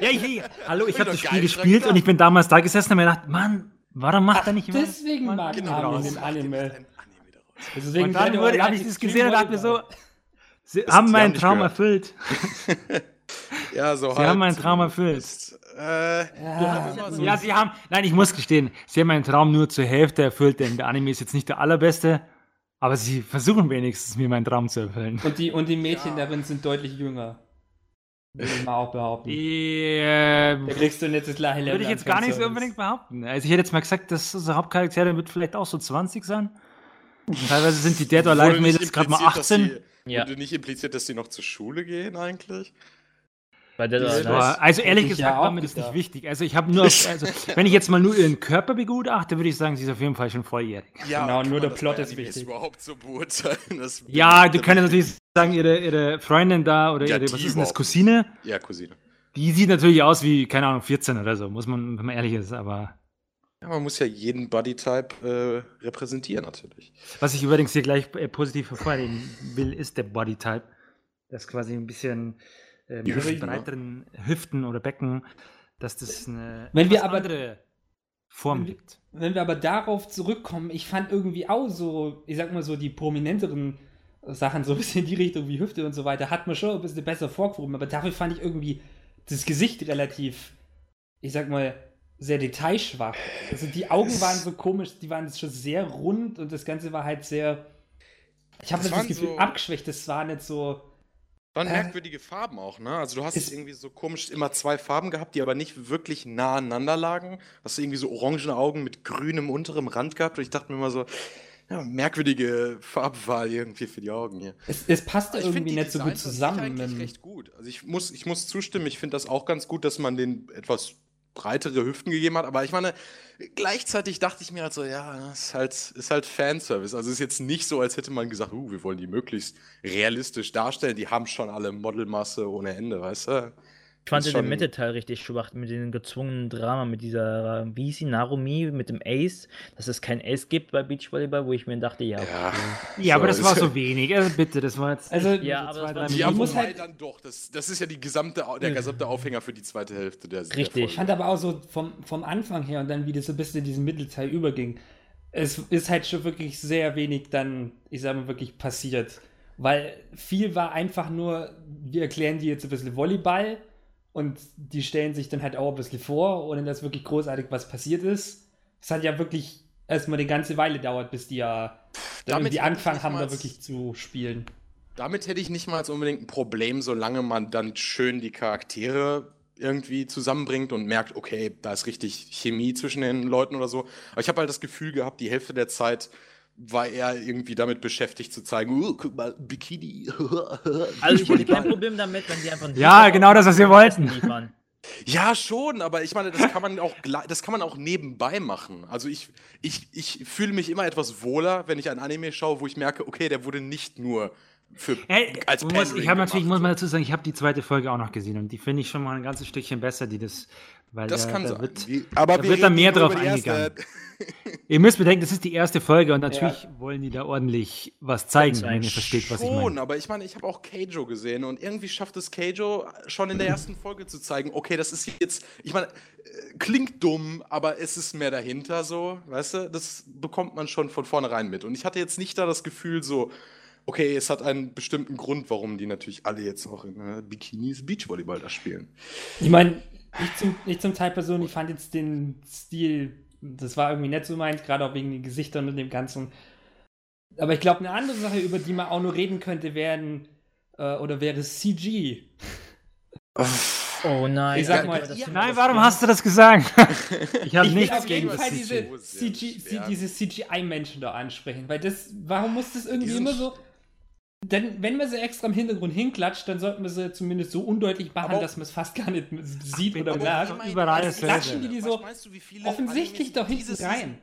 Ja, ich, ich, hallo, ich Hab habe ich das Spiel gespielt und ich bin damals da gesessen und mir gedacht, Mann, warum macht er nicht immer Deswegen Mann, mag genau Armin den Anime. daraus? Deswegen Und dann habe ich das gesehen und dachte mir so, sie Das- haben meinen Traum gehört. erfüllt. Ja, so Sie haben meinen Traum erfüllt. Äh, Ja, so- Ja, sie haben, nein, ich muss gestehen, sie haben meinen Traum nur zur Hälfte erfüllt, denn der Anime ist jetzt nicht der allerbeste, aber sie versuchen wenigstens, mir meinen Traum zu erfüllen. Und die, und die Mädchen Ja. darin sind deutlich jünger. Würde ich mal auch behaupten. Ähm, Da kriegst du jetzt das gleiche Level würde ich jetzt gar nicht so unbedingt behaupten. Also ich hätte jetzt mal gesagt, dass unsere Hauptcharaktere wird vielleicht auch so 20 sein. Teilweise sind die Dead or Alive Mädels gerade mal impliziert, dass 18. die- Ja. Wurde nicht impliziert, dass die noch zur Schule gehen eigentlich? Also ehrlich gesagt ja war mir das nicht wichtig. Also ich habe nur, auf, also wenn ich jetzt mal nur ihren Körper begutachte, würde ich sagen, sie ist auf jeden Fall schon volljährig. Ja, Genau, nur der Plot ist wichtig. überhaupt so beurteilen? Das Ja, du kannst natürlich sagen, ihre, ihre Freundin da oder Ja, ihre, was ist denn das, Cousine, Ja, Cousine. die sieht natürlich aus wie, keine Ahnung, 14 oder so, muss man, wenn man ehrlich ist, aber Ja, man muss ja jeden Bodytype äh, repräsentieren, natürlich. Was ich übrigens hier gleich äh, positiv hervorheben will, ist der Bodytype. Das quasi ein bisschen äh, mit Hüften, breiteren Hüften oder Becken, dass das eine Wenn wir aber- andere Form Wenn wir- gibt. Wenn wir aber darauf zurückkommen, ich fand irgendwie auch so, ich sag mal so, die prominenteren Sachen, so ein bisschen in die Richtung wie Hüfte und so weiter, hat man schon ein bisschen besser vorgehoben, aber dafür fand ich irgendwie das Gesicht relativ, ich sag mal, sehr detailschwach. Also die Augen waren so komisch, die waren schon sehr rund und das Ganze war halt sehr, ich habe Das das, Gefühl, so- abgeschwächt, das war nicht so, Waren Äh, merkwürdige Farben auch, ne? Also du hast ist- irgendwie so komisch immer zwei Farben gehabt, die aber nicht wirklich nah aneinander lagen. Hast du irgendwie so orangene Augen mit grünem unterem Rand gehabt und ich dachte mir immer so, ja, merkwürdige Farbwahl irgendwie für die Augen hier. es, es passte Ich irgendwie nicht so gut Designs an sich zusammen. mit- recht gut. Also ich muss, ich muss zustimmen, ich finde das auch ganz gut, dass man den etwas breitere Hüften gegeben hat. Aber ich meine, gleichzeitig dachte ich mir halt so, ja, ist halt, ist halt Fanservice. Also es ist jetzt nicht so, als hätte man gesagt, uh, wir wollen die möglichst realistisch darstellen. Die haben schon alle Modelmasse ohne Ende, weißt du? Ich fand den Mittelteil richtig schwach mit dem gezwungenen Drama, mit dieser, wie hieß sie, Narumi, mit dem Ace, dass es kein Ace gibt bei Beachvolleyball, wo ich mir dachte, ja, Ja, Ja, aber das war so wenig. Also bitte, das war jetzt. Also, Ja, aber das war- Ich aber muss halt- dann doch, das, das ist ja die gesamte, der gesamte Aufhänger für die zweite Hälfte der der Richtig. Ich fand aber auch so vom, vom Anfang her und dann, wie das so ein bisschen in diesen Mittelteil überging, es ist halt schon wirklich sehr wenig dann, ich sag mal, wirklich passiert. Weil viel war einfach nur, wir erklären dir jetzt ein bisschen Volleyball und die stellen sich dann halt auch ein bisschen vor, ohne dass wirklich großartig was passiert ist. Es hat ja wirklich erstmal eine ganze Weile gedauert, bis die ja Damit ich angefangen haben, da wirklich zu spielen. Damit hätte ich nicht mal unbedingt ein Problem, solange man dann schön die Charaktere irgendwie zusammenbringt und merkt, okay, da ist richtig Chemie zwischen den Leuten oder so. Aber ich habe halt das Gefühl gehabt, die Hälfte der Zeit war er irgendwie damit beschäftigt zu zeigen, uh, guck mal, Bikini. Also ich hätte kein Problem damit, wenn die einfach einen Ja, genau das, was wir wollten. liefern. Ja, schon, aber ich meine, das kann man auch, das kann man auch nebenbei machen. Also ich, ich, ich fühle mich immer etwas wohler, wenn ich ein Anime schaue, wo ich merke, okay, der wurde nicht nur für Hey, als muss, ich habe natürlich, muss man dazu sagen, ich habe die zweite Folge auch noch gesehen und die finde ich schon mal ein ganzes Stückchen besser, die das, weil Das da, kann da sein. Wird, Wie- aber da wir wird da mehr drauf eingegangen. ihr müsst bedenken, das ist die erste Folge und natürlich wollen die da ordentlich was zeigen, wenn ihr versteht, was ich Schon, meine. aber ich meine, ich habe auch Keijo gesehen und irgendwie schafft es Keijo schon in der ersten Folge zu zeigen, okay, das ist jetzt, ich meine, äh, klingt dumm, aber es ist mehr dahinter so, weißt du? Das bekommt man schon von vornherein mit. Und ich hatte jetzt nicht da das Gefühl so, okay, es hat einen bestimmten Grund, warum die natürlich alle jetzt auch in äh, Bikinis Beachvolleyball da spielen. Ich meine, ich zum, ich zum Teil persönlich fand jetzt den Stil, das war irgendwie nicht so meins, gerade auch wegen den Gesichtern und dem Ganzen. Aber ich glaube, eine andere Sache, über die man auch nur reden könnte, wären, äh, oder wäre CG. Oh nein. Ich sag ja, mal- Ja, Nein, warum hast du das gesagt? ich habe nichts auf gegen jeden Fall diese, CG. CG, Schwer. diese CGI-Menschen da ansprechen, weil das, warum muss das irgendwie immer so. Denn wenn man sie extra im Hintergrund hinklatscht, dann sollten wir sie zumindest so undeutlich machen, Aber- dass man es fast gar nicht sieht bitte, oder merkt. überall dasselbe. klatschen die die so meinst du, wie viele offensichtlich doch hinten rein.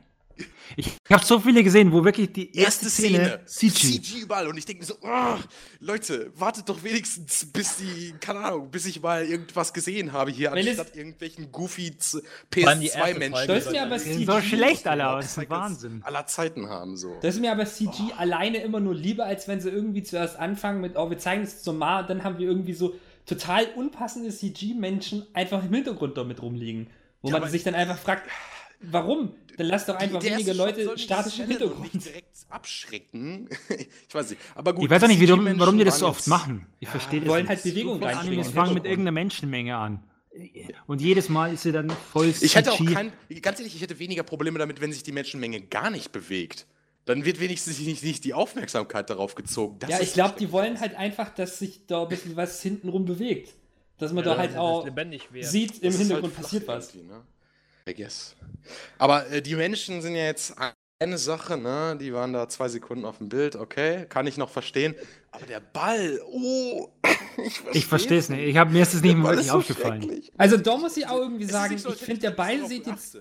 Ich habe so viele gesehen, wo wirklich die erste, Erste Szene, Szene, CG. CG überall und ich denke mir so, oh, Leute, wartet doch wenigstens, bis die, keine Ahnung, bis ich mal irgendwas gesehen habe hier, Wenn anstatt irgendwelchen goofy Z- allem die erste PS2-Menschen. Folge Das ist mir aber CG. so schlecht alle aus, das ist Cycles Wahnsinn. aller Zeiten haben so. Das ist mir aber CG alleine immer nur lieber, als wenn sie irgendwie zuerst anfangen mit, oh, wir zeigen es zum Mal, dann haben wir irgendwie so total unpassende CG-Menschen einfach im Hintergrund damit rumliegen. Wo Ja, man sich dann einfach fragt, warum? Dann lass doch einfach Der weniger Shot Leute soll die statisch im Szene doch Hintergrund. Nicht direkt abschrecken. ich weiß nicht. Aber gut. Ich weiß auch nicht, wie, warum, CG-Menschen warum die das so oft machen. Ich verstehe das wollen halt Bewegung reinbringen Animes im fangen mit irgendeiner Menschenmenge an. Und jedes Mal ist sie dann voll Ich hätte auch kein, ganz ehrlich, ich hätte weniger Probleme damit, wenn sich die Menschenmenge gar nicht bewegt. Dann wird wenigstens nicht, nicht die Aufmerksamkeit darauf gezogen. Das Ja, ich glaube, die wollen halt einfach, dass sich da ein bisschen was hintenrum bewegt. Dass man Ja, da halt auch sieht, im Das ist Hintergrund halt passiert was. Ne? I guess. Aber äh, die Menschen sind ja jetzt eine Sache, ne? Die waren da zwei Sekunden auf dem Bild, okay, kann ich noch verstehen. Aber der Ball, oh, Ich verstehe es nicht. Ich hab, mir ist es nicht wirklich so aufgefallen. Also da muss ich auch irgendwie sagen, so, ich finde, der Ball sieht jetzt,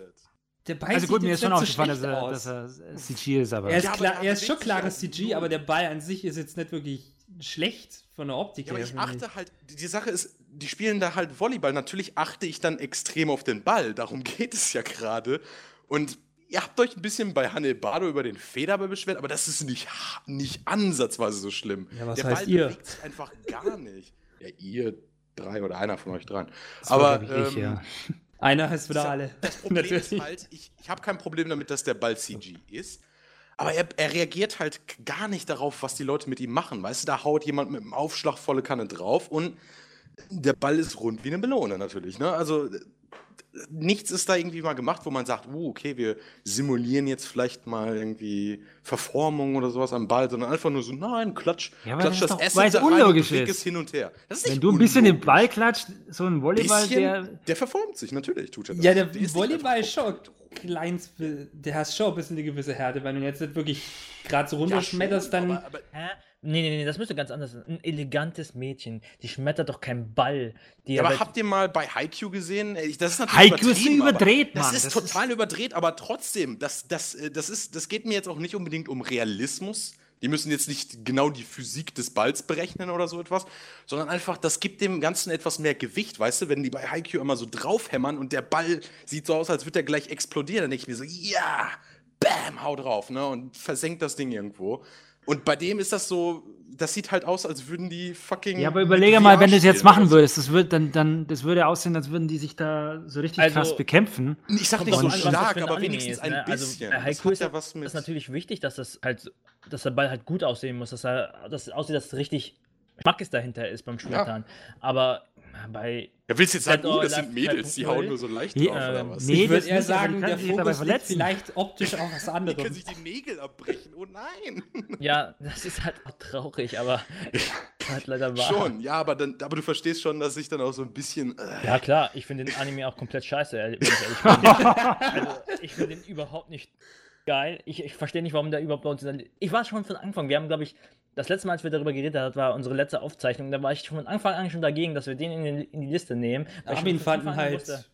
der Ball Also sieht gut, mir jetzt ist schon aufgefallen, dass er, dass er CG ist, aber. Er ist, Ja, klar, er ist schon klares CG, aber der Ball an sich ist jetzt nicht wirklich schlecht von der Optik Ja, aber her. ich achte halt, die Sache ist, die spielen da halt Volleyball. Natürlich achte ich dann extrem auf den Ball. Darum geht es ja gerade. Und ihr habt euch ein bisschen bei Hanebado über den Federball beschwert, aber das ist nicht, nicht ansatzweise so schlimm. Ja, Der heißt Ball ihr? bewegt sich einfach gar nicht. Ja, ihr drei oder einer von euch dreien. Das aber glaub ich, ich, ähm, ja. Einer ist wieder alle. Das Problem ist halt, ich, ich habe kein Problem damit, dass der Ball CG ist. Aber er, er reagiert halt gar nicht darauf, was die Leute mit ihm machen. Weißt du, da haut jemand mit einem Aufschlag volle Kanne drauf und der Ball ist rund wie eine Melone natürlich. Ne? Also äh, nichts ist da irgendwie mal gemacht, wo man sagt, uh, okay, wir simulieren jetzt vielleicht mal irgendwie Verformung oder sowas am Ball, sondern einfach nur so, nein, klatsch, Ja, klatsch das das, ist doch- Essen weil da rein unlogisch beweg ist. es hin und her. Das ist Wenn du ein bisschen den unlogisch. Ball klatscht, so ein Volleyball, Bisschen, der. der verformt sich, natürlich tut er das. Ja, der nicht Volleyball einfach ist kleins, der hat schon ein bisschen eine gewisse Härte, wenn du jetzt nicht wirklich gerade so runterschmetterst, schon, dann. aber, aber Hä? Nee, nee, nee, das müsste ganz anders sein. Ein elegantes Mädchen, die schmettert doch keinen Ball. Die Ja, aber habt ihr mal bei Haikyuu gesehen? Das ist natürlich Haikyuu ist überdreht, Das Mann. ist Das total überdreht, aber trotzdem, das, das, äh, das, ist, das geht mir jetzt auch nicht unbedingt um Realismus. Die müssen jetzt nicht genau die Physik des Balls berechnen oder so etwas, sondern einfach, das gibt dem Ganzen etwas mehr Gewicht, weißt du? Wenn die bei Haikyuu immer so draufhämmern und der Ball sieht so aus, als würde er gleich explodieren, dann denke ich mir so, ja, bam, hau drauf, ne? Und versenkt das Ding irgendwo. Und bei dem ist das so, das sieht halt aus, als würden die fucking. Ja, aber überlege mal, wenn du es jetzt machen würdest, das, wird dann, dann, das würde aussehen, als würden die sich da so richtig Also- krass bekämpfen. Ich sag nicht so an, was das stark, für ein aber wenigstens ist, ein ne? Also bisschen. Haikyuu hat ist ja ja was mit. ist natürlich wichtig, dass das halt, dass der Ball halt gut aussehen muss, dass er, dass es aussieht, dass es richtig Schmackes dahinter ist beim Schmettern. Aber bei Ja, willst du jetzt sagen, oh, das sind Mädels, die 2.0? hauen nur so leicht Ja, drauf oder ähm, was? nee, ich würde eher die sagen, der Fokus liegt vielleicht optisch auf was Die anderem. können sich die Nägel abbrechen. Oh nein. ja, das ist halt auch traurig, aber halt leider wahr. Schon, ja, aber, dann, aber du verstehst schon, dass ich dann auch so ein bisschen. Äh, Ja klar, ich finde den Anime auch komplett scheiße, wenn ich ehrlich bin. also, ich finde den überhaupt nicht geil. Ich, ich verstehe nicht, warum der überhaupt bei uns Ich war schon von Anfang, wir haben, glaube ich, das letzte Mal, als wir darüber geredet haben, war unsere letzte Aufzeichnung, da war ich von Anfang an schon dagegen, dass wir den in, den, in die Liste nehmen. Armin fanden halt. wusste-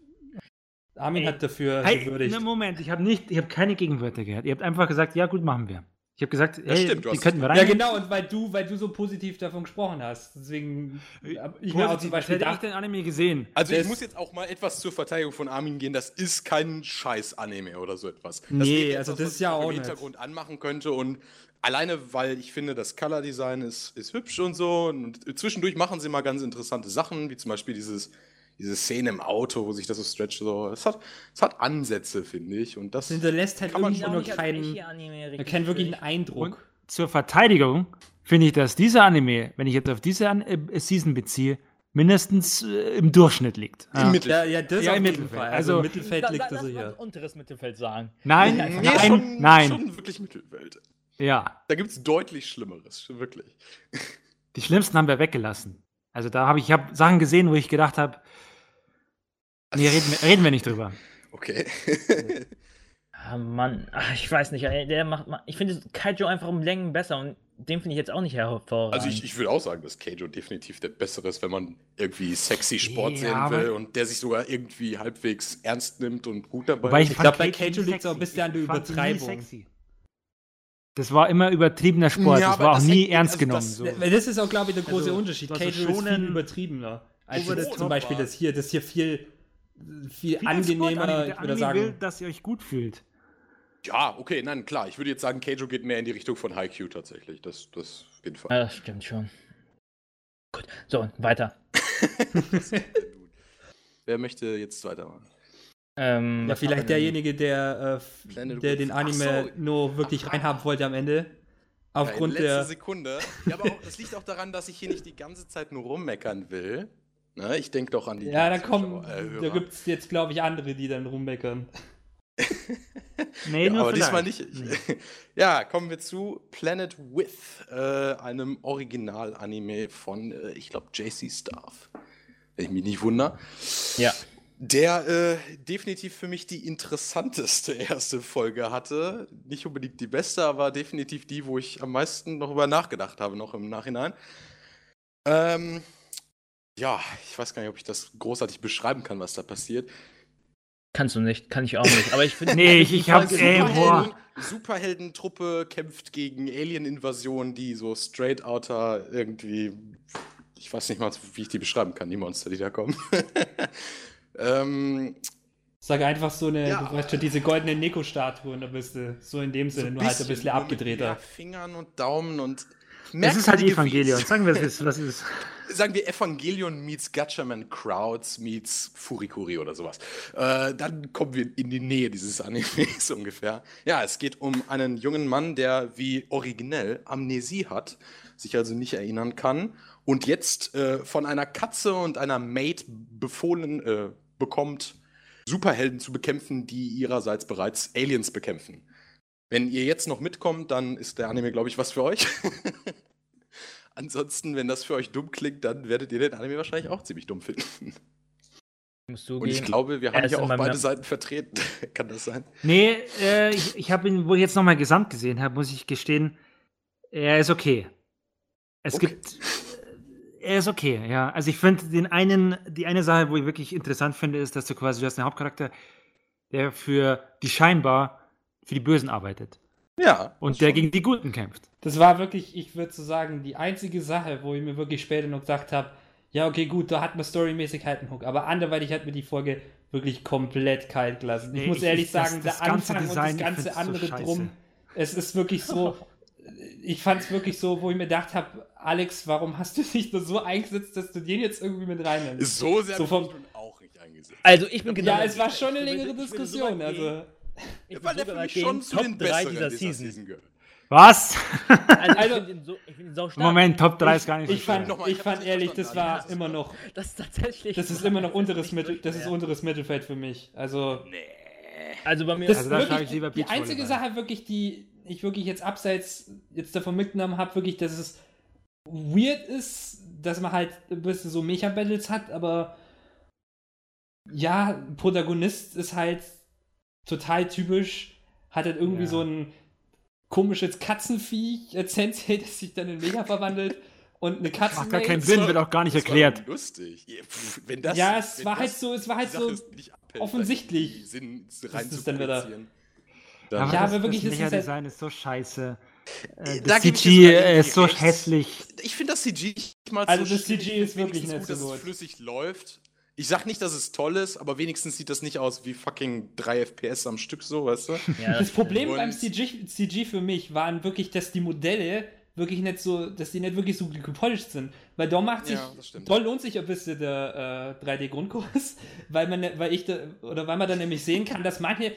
Armin Ey. hat dafür Hey, gewürdigt. ne, Moment, ich habe nicht, ich habe keine Gegenwörter gehört. Ihr habt einfach gesagt, ja gut, machen wir. Ich habe gesagt, hey, stimmt, du die hast könnten wir rein. Ja, genau, und weil du, weil du so positiv davon gesprochen hast. Deswegen hab ich mir auch zum Beispiel hätte ich gedacht, den Anime gesehen. Also ich muss jetzt auch mal etwas zur Verteidigung von Armin gehen. Das ist kein Scheiß-Anime oder so etwas. Das Nee, geht jetzt also das was ist ja ich auch im nicht. Hintergrund anmachen könnte und alleine, weil ich finde, das Color-Design ist, ist hübsch und so und zwischendurch machen sie mal ganz interessante Sachen, wie zum Beispiel dieses diese Szene im Auto, wo sich das so stretcht, so. Es hat, es hat Ansätze, finde ich. Und das hinterlässt halt Kann man irgendwie schon nur hab keinen, keinen wirklichen schlecht. Und Eindruck. zur Verteidigung finde ich, dass dieser Anime, wenn ich jetzt auf diese An äh, Season beziehe, mindestens äh, im Durchschnitt liegt. im Ja. Mittel. Ja, ja, das Ja, im Mittelfeld. Fall. Also- Also, im Mittelfeld liegt das sicher. unteres Mittelfeld sagen. Nein, Nee, Nee, nein, schon, nein. schon wirklich Mittelwelt. Ja, Da gibt es deutlich Schlimmeres, wirklich. die schlimmsten haben wir weggelassen. Also da habe ich, ich habe Sachen gesehen, wo ich gedacht habe, nee, reden, wir- reden wir nicht drüber. Okay. Ah, Mann, ach, ich weiß nicht, der macht, ich finde Kaijo einfach um Längen besser und den finde ich jetzt auch nicht hervorragend. Also ich, ich würde auch sagen, dass Keijo definitiv der bessere ist, wenn man irgendwie sexy Sport Ja, sehen will und der sich sogar irgendwie halbwegs ernst nimmt und gut dabei Wobei ist. ich, glaub, fand bei Keijo Keijo nie liegt's auch ein bisschen an der Ich nie Übertreibung. Das war immer übertriebener Sport, Ja, das war auch das nie hängt- ernst also genommen. das- so. Das ist auch, glaube ich, der große Also, Unterschied. Cage ist viel übertriebener. Als jetzt zum Beispiel war. das hier. Das hier viel, viel Wie angenehmer, Sportanime. ich würde sagen. will, dass ihr euch gut fühlt. Ja, okay, nein, klar. Ich würde jetzt sagen, Keijo geht mehr in die Richtung von Haikyuu tatsächlich. Das, das auf jeden Fall. Ja, das stimmt schon. Gut, so, weiter. Wer möchte jetzt weitermachen? Ähm, Ja, vielleicht derjenige, der, äh, der den Anime so. nur wirklich reinhaben wollte am Ende. Aufgrund ja, in letzter der. Sekunde. Ja, aber auch, das liegt auch daran, dass ich hier nicht die ganze Zeit nur rummeckern will. Ne, ich denke doch an die. Ja, da kommen. da gibt es jetzt, glaube ich, andere, die dann rummeckern. Nee, Ja, nur aber diesmal nicht. Nee. Ja, kommen wir zu Planet With, äh, einem Original-Anime von, äh, ich glaube, JC Staff. Wenn ich mich nicht wundere. Ja. Der äh, definitiv für mich die interessanteste erste Folge hatte. Nicht unbedingt die beste, aber definitiv die, wo ich am meisten noch über nachgedacht habe, noch im Nachhinein. Ähm, ja, ich weiß gar nicht, ob ich das großartig beschreiben kann, was da passiert. Kannst du nicht, kann ich auch nicht. Aber ich finde. Nee, ich, ich hab's, ey, Superhelden, boah. Superheldentruppe kämpft gegen Alien-Invasionen, die so straight outer irgendwie. Ich weiß nicht mal, wie ich die beschreiben kann, die Monster, die da kommen. ähm, Sag einfach so eine, Ja. du weißt schon, diese goldene Neko-Statue und da bist du so in dem Sinne, nur halt ein bisschen mit abgedrehter. mehr Fingern und Daumen und Es ist halt Evangelion. Wies- Sagen wir, es ist, was ist. sagen wir Evangelion meets Gatchaman Crowds meets Furikuri oder sowas. Äh, dann kommen wir in die Nähe dieses Animes ungefähr. Ja, es geht um einen jungen Mann, der wie originell Amnesie hat, sich also nicht erinnern kann und jetzt äh, von einer Katze und einer Maid befohlen äh, bekommt, Superhelden zu bekämpfen, die ihrerseits bereits Aliens bekämpfen. Wenn ihr jetzt noch mitkommt, dann ist der Anime, glaube ich, was für euch. Ansonsten, wenn das für euch dumm klingt, dann werdet ihr den Anime wahrscheinlich auch ziemlich dumm finden. Und ich glaube, wir haben in auch beide Seiten vertreten. Kann das sein? Nee, äh, ich, ich habe ihn, wo ich jetzt nochmal gesamt gesehen habe, muss ich gestehen, er ist okay. Es Okay. gibt. äh, Er ist okay, ja. Also ich finde den einen, die eine Sache, wo ich wirklich interessant finde, ist, dass du quasi, du hast einen Hauptcharakter, der für die scheinbar für die Bösen arbeitet. Ja. Und das der schon. gegen die Guten kämpft. Das war wirklich, ich würde so sagen, die einzige Sache, wo ich mir wirklich später noch gesagt habe, ja, okay, gut, da hat man storymäßig halt einen Hook. Aber anderweitig hat mir die Folge wirklich komplett kalt gelassen. ich Nee, muss ich- ehrlich ich- das- sagen, das der ganze Anfang Design, und ich das ganze so andere scheiße. drum, es ist wirklich so, ich fand es wirklich so, wo ich mir gedacht habe, Alex, warum hast du dich nur so eingesetzt, dass du den jetzt irgendwie mit reinnimmst? So sehr So so vom- ich auch nicht eingesetzt. Also ich bin genau. Ja, es war schon eine ich längere ich so Diskussion. gehen. Also, Ich Weil würde er für sogar mich schon zu Top den 3 besseren dieser dieser Season. Season gehört. Was? Also, ich Also- ihn so, ich ihn stark. Moment, Top 3 ist gar nicht so ich fand, schwer. Nochmal, ich ich fand ehrlich, das war Alex. immer noch, Das ist tatsächlich. das ist immer noch unteres Mittel, so das ist unteres Mittelfeld für mich. Also, Also bei mir Das Also ist da wirklich ich lieber die einzige. Sache wirklich, die ich wirklich jetzt abseits jetzt davon mitgenommen habe, wirklich, dass es weird ist, dass man halt ein bisschen so Mecha-Battles hat, aber ja, Protagonist ist halt total typisch, hat halt irgendwie Ja. so ein komisches Katzenviech, Sensei, das sich dann in Mecha verwandelt und eine Katze. Macht gar keinen Sinn, wird auch gar nicht Das war erklärt. Lustig. Wenn das, Ja, es wenn war halt das so, es war halt so ist, offensichtlich, Sinn ist rein es zu dann wieder. Aber Dann, Ja, das, aber wirklich, das das ist halt- ist so scheiße. Äh, Da das ich CG ist so hässlich. ich finde das CG nicht mal Also so das schlimm. CG ist wirklich nicht gut, so dass gut. es flüssig läuft. Ich sag nicht, dass es toll ist, aber wenigstens sieht das nicht aus wie fucking 3 FPS am Stück so, weißt du? Ja, Das Problem beim CG, CG für mich waren wirklich, dass die Modelle wirklich nicht so, dass die nicht wirklich so gepolished sind. Weil da macht sich, Ja, da lohnt sich ein bisschen der äh, 3D-Grundkurs, weil man, ne- weil ich, da, oder weil man dann nämlich sehen kann, dass manche,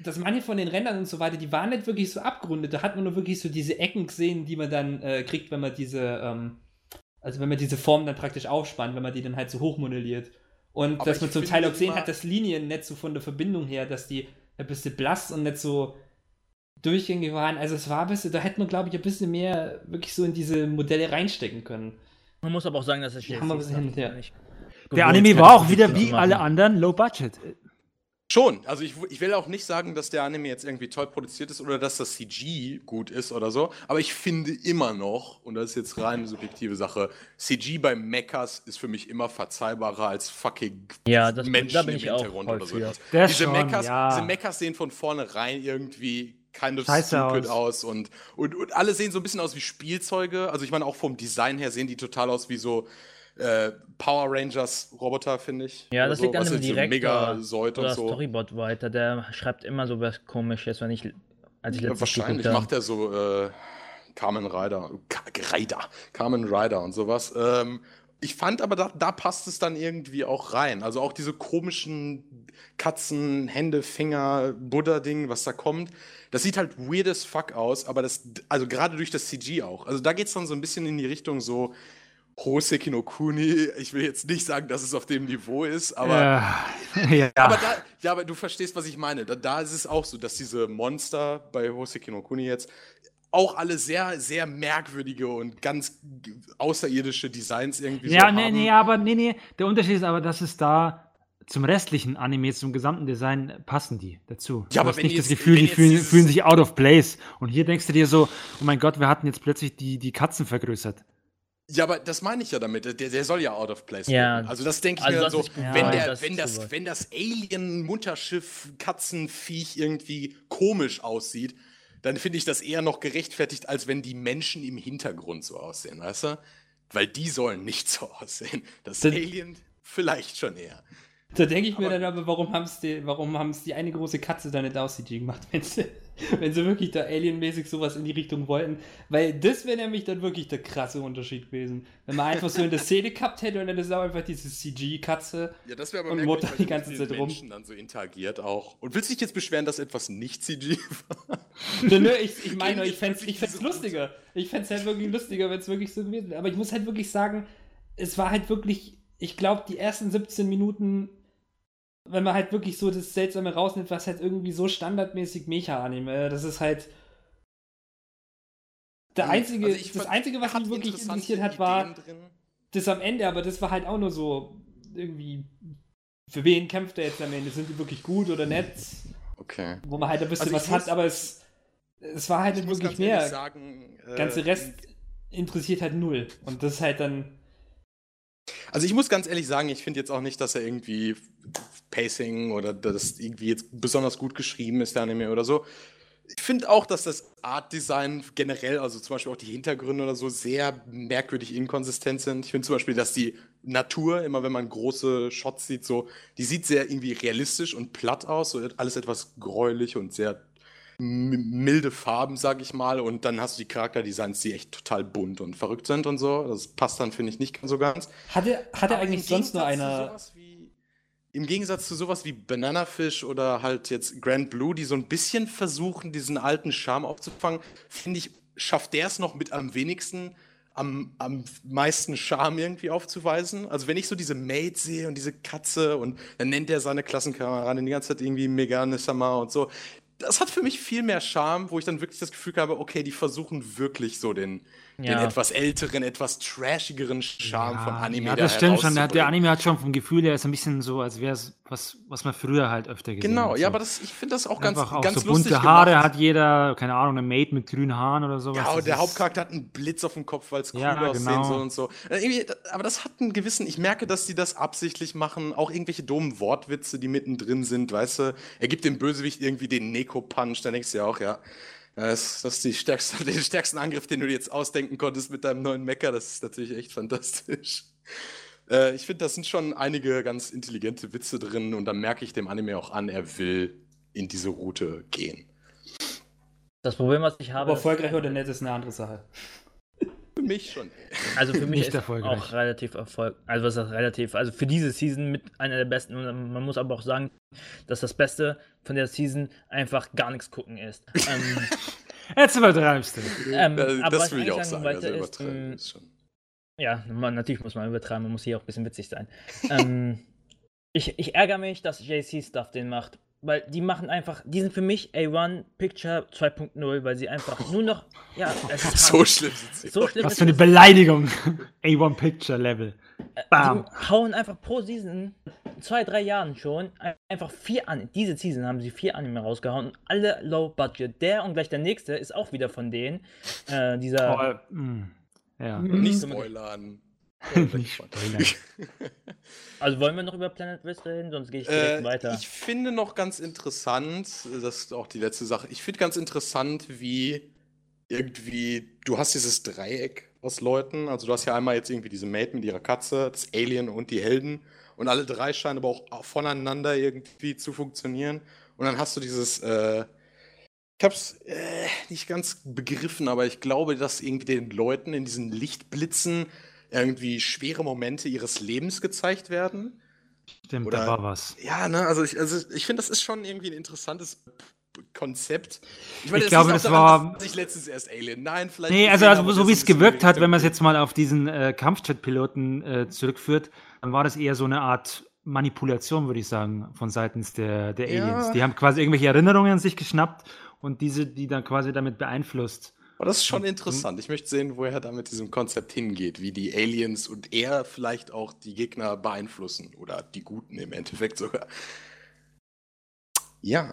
dass manche von den Rändern und so weiter, die waren nicht wirklich so abgerundet. Da hat man nur wirklich so diese Ecken gesehen, die man dann äh, kriegt, wenn man diese, ähm, also wenn man diese Form dann praktisch aufspannt, wenn man die dann halt so hochmodelliert. Und Aber dass man zum Teil auch gesehen hat, dass Linien nicht so von der Verbindung her, dass die ein bisschen blass und nicht so durchgängig waren. Also es war ein bisschen, da hätte man, glaube ich, ein bisschen mehr wirklich so in diese Modelle reinstecken können. Man muss aber auch sagen, dass es haben wir ein bisschen hin und her. nicht Der Anime war auch wieder wie alle anderen Low Budget. Schon, also ich, ich will auch nicht sagen, dass der Anime jetzt irgendwie toll produziert ist oder dass das CG gut ist oder so, aber ich finde immer noch, und das ist jetzt rein eine subjektive Sache, CG bei Mechas ist für mich immer verzeihbarer als fucking Ja, das- Menschen da bin im Hintergrund oder so. Das Diese, schon, Mechas, ja. diese Mechas sehen von vornherein irgendwie kind of Scheiße stupid aus. aus, und, und, und alle sehen so ein bisschen aus wie Spielzeuge. Also ich meine, auch vom Design her sehen die total aus wie so äh, Power Rangers Roboter, finde ich. Ja, das so, liegt an dem Direktor Megazoid oder und so. Storyboard weiter. Der schreibt immer so was Komisches, wenn ich, als ich Ja, wahrscheinlich macht er so äh, Carmen Rider, Ka Rider, Carmen Rider und sowas. Ähm, ich fand aber, da, da passt es dann irgendwie auch rein. Also auch diese komischen Katzen, Hände, Finger, Buddha-Ding, was da kommt. Das sieht halt weird as fuck aus, aber das, also gerade durch das CG auch. Also da geht es dann so ein bisschen in die Richtung so Hoseki no Kuni. Ich will jetzt nicht sagen, dass es auf dem Niveau ist, aber äh, ja. aber da, ja, aber du verstehst, was ich meine. Da, da ist es auch so, dass diese Monster bei Hoseki no Kuni jetzt auch alle sehr, sehr merkwürdige und ganz außerirdische Designs irgendwie ja, so nee, haben. nee, aber nee, nee. Der Unterschied ist aber, dass es da zum restlichen Anime, zum gesamten Design passen die dazu. Ja, aber du hast wenn nicht das Gefühl, die fühlen, fühlen sich out of place. Und hier denkst du dir so, oh mein Gott, wir hatten jetzt plötzlich die, die Katzen vergrößert. Ja, aber das meine ich ja damit. Der, der soll ja out of place Ja. Also das denke ich Also mir dann das so, wenn, ja, der, das wenn, das, wenn das Alien-Mutterschiff Katzenviech irgendwie komisch aussieht, dann finde ich das eher noch gerechtfertigt, als wenn die Menschen im Hintergrund so aussehen, weißt du? Weil die sollen nicht so aussehen. Das Das- Alien vielleicht schon eher. Da denke ich mir Aber- dann aber, warum haben es die, warum haben's die eine große Katze da nicht aus CG gemacht? Wenn's- wenn sie wirklich da alienmäßig sowas in die Richtung wollten. Weil das wäre nämlich dann wirklich der krasse Unterschied gewesen. Wenn man einfach so in der Szene gehabt hätte und dann ist auch einfach diese CG-Katze. Ja, das wäre aber Und weil die ganze Zeit rum. Menschen dann so interagiert auch. Und willst du dich jetzt beschweren, dass etwas nicht CG war? Nö, nö, ich, ich meine, ich fände wirklich ich fänd's diese lustiger. Ich fände es halt wirklich lustiger, wenn es wirklich so gewesen wäre. Aber ich muss halt wirklich sagen, es war halt wirklich, ich glaube, die ersten 17 Minuten, wenn man halt wirklich so das Seltsame rausnimmt, was halt irgendwie so standardmäßig Mecha-Anime, das ist halt. Der einzige, Also das fand, Einzige, was mich wirklich interessiert hat, war drin. das am Ende, aber das war halt auch nur so irgendwie. Für wen kämpft er jetzt am Ende? Sind die wirklich gut oder nett? Okay. Wo man halt ein bisschen Also was muss- hat, aber es, es war halt Ich nicht wirklich mehr. sagen, äh, ganze Rest interessiert halt null. Und das ist halt dann. Also ich muss ganz ehrlich sagen, ich finde jetzt auch nicht, dass er irgendwie Pacing oder das irgendwie jetzt besonders gut geschrieben ist, der Anime oder so. Ich finde auch, dass das Art Design generell, also zum Beispiel auch die Hintergründe oder so, sehr merkwürdig inkonsistent sind. Ich finde zum Beispiel, dass die Natur, immer wenn man große Shots sieht, so, die sieht sehr irgendwie realistisch und platt aus, so alles etwas gräulich und sehr milde Farben, sag ich mal. Und dann hast du die Charakterdesigns, die echt total bunt und verrückt sind und so. Das passt dann, finde ich, nicht so ganz. Hatte, hatte Aber eigentlich im sonst nur einer. wie- Im Gegensatz zu sowas wie Banana Fish oder halt jetzt Grand Blue, die so ein bisschen versuchen, diesen alten Charme aufzufangen, finde ich, schafft der es noch mit am wenigsten, am, am meisten Charme irgendwie aufzuweisen. Also wenn ich so diese Maid sehe und diese Katze und dann nennt er seine Klassenkameradin die ganze Zeit irgendwie Megane Sama und so. Das hat für mich viel mehr Charme, wo ich dann wirklich das Gefühl habe, okay, die versuchen wirklich so den, den Ja. etwas älteren, etwas trashigeren Charme von Anime Ja, da das stimmt schon. Der. Anime hat schon vom Gefühl her ist ein bisschen so, als wäre es was, was man früher halt öfter gesehen Genau, hat. ja, so. aber das, ich finde das auch ganz, Einfach auch ganz so lustig bunte Haare gemacht. hat jeder, keine Ahnung, eine Maid mit grünen Haaren oder sowas. Ja, und der Hauptcharakter hat einen Blitz auf dem Kopf, weil es cool Ja, aussehen genau. soll und so. Äh, da- Aber das hat einen gewissen, ich merke, dass die das absichtlich machen. Auch irgendwelche dummen Wortwitze, die mittendrin sind, weißt du. Er gibt dem Bösewicht irgendwie den Neko-Punch, dann denkst du ja auch, ja. Das, das ist die stärkste, den stärksten Angriff, den du dir jetzt ausdenken konntest mit deinem neuen Mecker. Das ist natürlich echt fantastisch. Äh, ich finde, da sind schon einige ganz intelligente Witze drin und dann merke ich dem Anime auch an, er will in diese Route gehen. Das Problem, was ich habe. Aber ist- erfolgreich oder nett ist eine andere Sache. Mich schon. Also für mich Nicht ist erfolgreich. auch relativ Erfolg. Also was ist relativ? Also für diese Season mit einer der besten. Und man muss aber auch sagen, dass das Beste von der Season einfach gar nichts gucken ist. ähm, Jetzt übertreibst du. ähm, Äh, aber das will ich auch sagen. Also übertreiben ähm, ist schon. ja, man, natürlich muss man übertreiben. Man muss hier auch ein bisschen witzig sein. ähm, ich, ich ärgere mich, dass JC Stuff den macht. Weil die machen einfach, die sind für mich A1 Picture 2.0, weil sie einfach nur noch, ja, es ist So schlimm sind sie. so schlimm Was für eine. Beleidigung. A1 Picture Level. Bam. Die hauen einfach pro Season, zwei, drei Jahren schon, ein- einfach vier an. Diese Season haben sie vier Anime rausgehauen und alle low budget. Der und gleich der nächste ist auch wieder von denen. Äh, dieser. Oh, mm, ja. Nicht Mhm. spoilern. Nicht. Also wollen wir noch über Planet Risk reden, sonst gehe ich direkt Äh, weiter. ich finde noch ganz interessant, das ist auch die letzte Sache, ich finde ganz interessant, wie irgendwie, du hast dieses Dreieck aus Leuten, also du hast ja einmal jetzt irgendwie diese Maid mit ihrer Katze, das Alien und die Helden und alle drei scheinen aber auch voneinander irgendwie zu funktionieren und dann hast du dieses, äh, ich hab's äh, nicht ganz begriffen, aber ich glaube, dass irgendwie den Leuten in diesen Lichtblitzen irgendwie schwere Momente ihres Lebens gezeigt werden. Stimmt, Oder- da war was. Ja, ne, also ich, also ich finde, das ist schon irgendwie ein interessantes Konzept. Ich das glaube, liegt auch das daran, war- dass ich letztens erst Alien. Nein, vielleicht. Nee, also, also so das wie es gewirkt hat, wenn man es jetzt mal auf diesen äh, Kampfjet-Piloten äh, zurückführt, dann war das eher so eine Art Manipulation, würde ich sagen, von seitens der, der Ja. Aliens. Die haben quasi irgendwelche Erinnerungen sich geschnappt und diese, die dann quasi damit beeinflusst. Aber das ist schon interessant. Ich möchte sehen, wo er da mit diesem Konzept hingeht, wie die Aliens und er vielleicht auch die Gegner beeinflussen oder die Guten im Endeffekt sogar. Ja.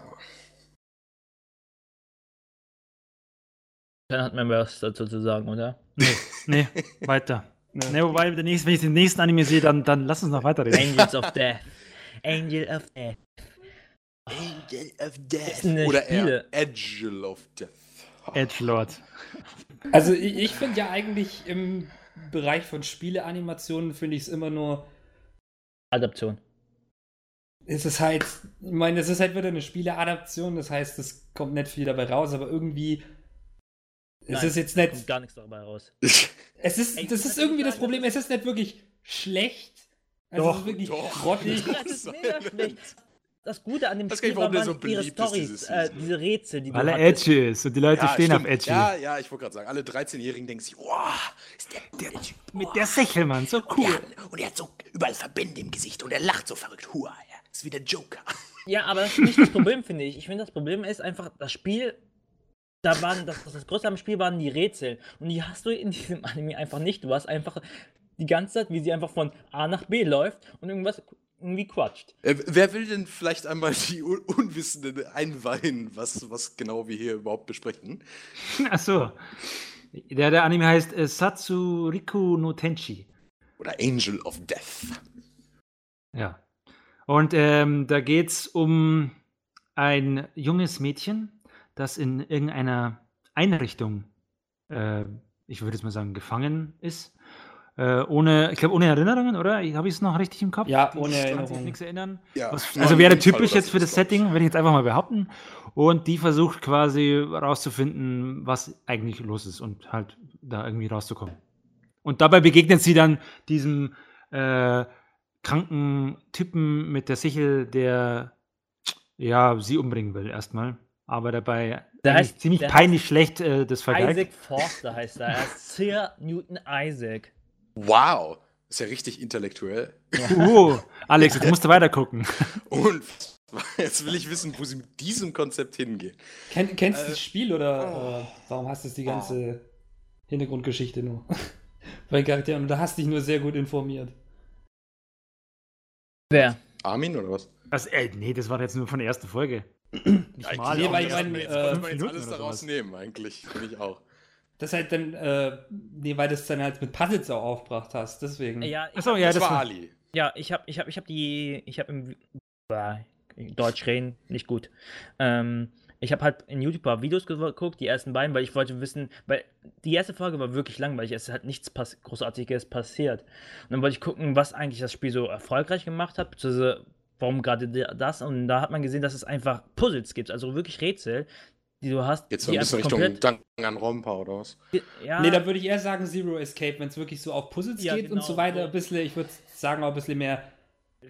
Dann hat man was dazu zu sagen, oder? Nee, weiter. Nee. Nee, wobei, der nächste, wenn ich den nächsten Anime sehe, dann, dann lass uns noch weiterreden. Angels of Death. Angel of Death. Angel of Death. Oder Spiele- er, Angel of Death. Edgelord. Also ich, ich finde ja eigentlich im Bereich von Spieleanimationen finde ich es immer nur. Adaption. es ist halt, ich meine, es ist halt wieder eine Spieleadaption, das heißt, es kommt nicht viel dabei raus, aber irgendwie. Es Nein, ist jetzt nicht. kommt gar nichts dabei raus. Es ist, Ey, das ist irgendwie das Problem, es ist nicht wirklich schlecht. Also Doch, es ist wirklich doch. grottig. Das ist mega schlecht. Das Gute an dem gar Spiel war, der so ihre dieses äh, diese Rätsel, die Weil er edgy ist und die Leute stehen stimmt. auf edgy. Ja, ja, ich wollte gerade sagen, alle 13-Jährigen denken sich, wow, ist der, der Typ. Mit der Sächelmann, so cool. Ja, und er hat so überall Verbände im Gesicht und er lacht so verrückt. Hua, ja, ist wie der Joker. Ja, aber das ist nicht das Problem, finde ich. Ich finde, das Problem ist einfach, das Spiel, da waren, das, das Größte am Spiel waren die Rätsel. Und die hast du in diesem Anime einfach nicht. Du hast einfach die ganze Zeit, wie sie einfach von A nach B läuft und irgendwas irgendwie quatscht. Äh, wer will denn vielleicht einmal die Un Unwissenden einweihen, was, was genau wir hier überhaupt besprechen? Achso. Der, der Anime heißt äh, Satsuriku no Tenchi. Oder Angel of Death. Ja. Und ähm, da geht es um ein junges Mädchen, das in irgendeiner Einrichtung, äh, ich würde jetzt mal sagen, gefangen ist. Äh, ohne, ich glaube, ohne Erinnerungen, oder? Habe ich es noch richtig im Kopf? Ja, Die ohne kann sich Erinnerungen. nichts erinnern. Ja, Was, also wäre typisch oder jetzt für das. Setting, würde ich jetzt einfach mal behaupten. Und die versucht quasi rauszufinden, was eigentlich los ist und halt da irgendwie rauszukommen. Und dabei begegnet sie dann diesem äh, kranken Typen mit der Sichel, der ja sie umbringen will erstmal. Aber dabei Der heißt- ziemlich der peinlich schlecht äh, das vergeigt. Isaac Forster heißt er. Er ist Sir Newton Isaac. Wow, ist ja richtig intellektuell. Uh, Alex, jetzt musst du weiter gucken. Und jetzt will ich wissen, wo sie mit diesem Konzept hingehen. Kenn, kennst du Äh, das Spiel oder oh. äh, warum hast du die ganze Hintergrundgeschichte nur? Bei Charakteren, und da hast dich nur sehr gut informiert. Wer? Armin oder was? Was, ey, nee, das war jetzt nur von der ersten Folge. Nicht mal. Nee, weil das ich kann mein, man jetzt, äh, jetzt alles daraus nehmen, eigentlich. Finde ich auch. Das halt dann, äh, nee, weil du es dann halt mit Puzzles auch aufgebracht hast, deswegen. Ja, ich, Achso, ja, das, das war war. Ali. ja, ich habe ich hab, ich hab die. Ich habe im. Deutsch reden, nicht gut. Ähm, ich habe halt in YouTube ein paar Videos geguckt, die ersten beiden, weil ich wollte wissen, weil die erste Folge war wirklich langweilig, es hat nichts pass Großartiges passiert. Und dann wollte ich gucken, was eigentlich das Spiel so erfolgreich gemacht hat, beziehungsweise warum gerade das. Und da hat man gesehen, dass es einfach Puzzles gibt, also wirklich Rätsel, die du hast. Jetzt so die ein bisschen Richtung Danganronpa oder was? Ja, Nee, da würde ich eher sagen Zero Escape, wenn es wirklich so auf Puzzles Ja, geht und genau, so weiter. so. Ein bisschen, ich würde sagen, auch ein bisschen mehr,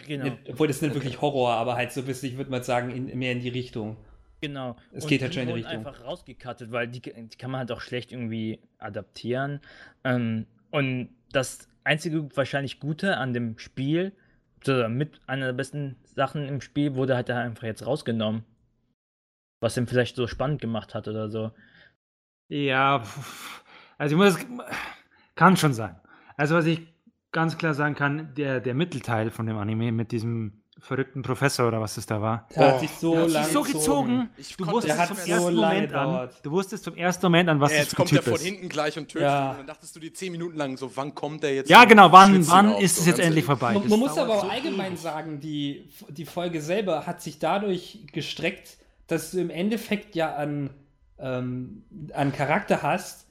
genau. nicht, obwohl das nicht wirklich Horror, aber halt so ein bisschen, ich würde mal sagen, in, mehr in die Richtung. Genau. Es geht halt schon in die Richtung. einfach rausgekattet, weil die, die kann man halt auch schlecht irgendwie adaptieren. Ähm, und das einzige wahrscheinlich Gute an dem Spiel, mit einer der besten Sachen im Spiel, wurde halt da einfach jetzt rausgenommen. Was ihn vielleicht so spannend gemacht hat oder so. Ja, also ich muss, kann schon sein. Also was ich ganz klar sagen kann, der, der Mittelteil von dem Anime mit diesem verrückten Professor oder was es da war, Der Oh, hat sich so der hat lang sich so gezogen. Ich Du wusstest vom so ersten lange Moment an, du wusstest vom ersten Moment an, was Ja, das jetzt ein kommt der von hinten gleich und tötet Ja. ihn. Und dann dachtest du dir zehn Minuten lang so, wann kommt der jetzt? Ja, genau, wann, wann auf, ist so es jetzt endlich vorbei? Man, Das man muss aber auch so allgemein ewig. sagen, die, die Folge selber hat sich dadurch gestreckt, dass du im Endeffekt ja an, ähm, an Charakter hast,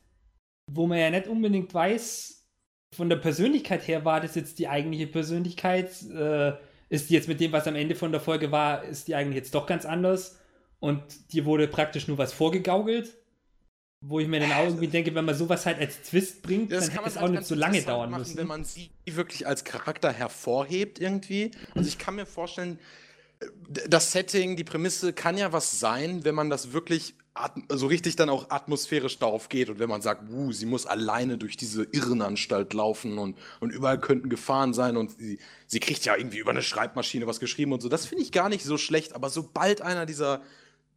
wo man ja nicht unbedingt weiß, von der Persönlichkeit her war das jetzt die eigentliche Persönlichkeit, äh, ist die jetzt mit dem, was am Ende von der Folge war, ist die eigentlich jetzt doch ganz anders und dir wurde praktisch nur was vorgegaukelt. Wo ich mir dann auch irgendwie denke, wenn man sowas halt als Twist bringt, Das dann kann hätte es halt auch nicht so lange dauern machen, müssen. wenn man sie wirklich als Charakter hervorhebt irgendwie. Also ich kann mir vorstellen, das Setting, die Prämisse kann ja was sein, wenn man das wirklich so richtig dann auch atmosphärisch darauf geht und wenn man sagt, uh, sie muss alleine durch diese Irrenanstalt laufen und, und überall könnten Gefahren sein und sie, sie kriegt ja irgendwie über eine Schreibmaschine was geschrieben und so. Das finde ich gar nicht so schlecht, aber sobald einer dieser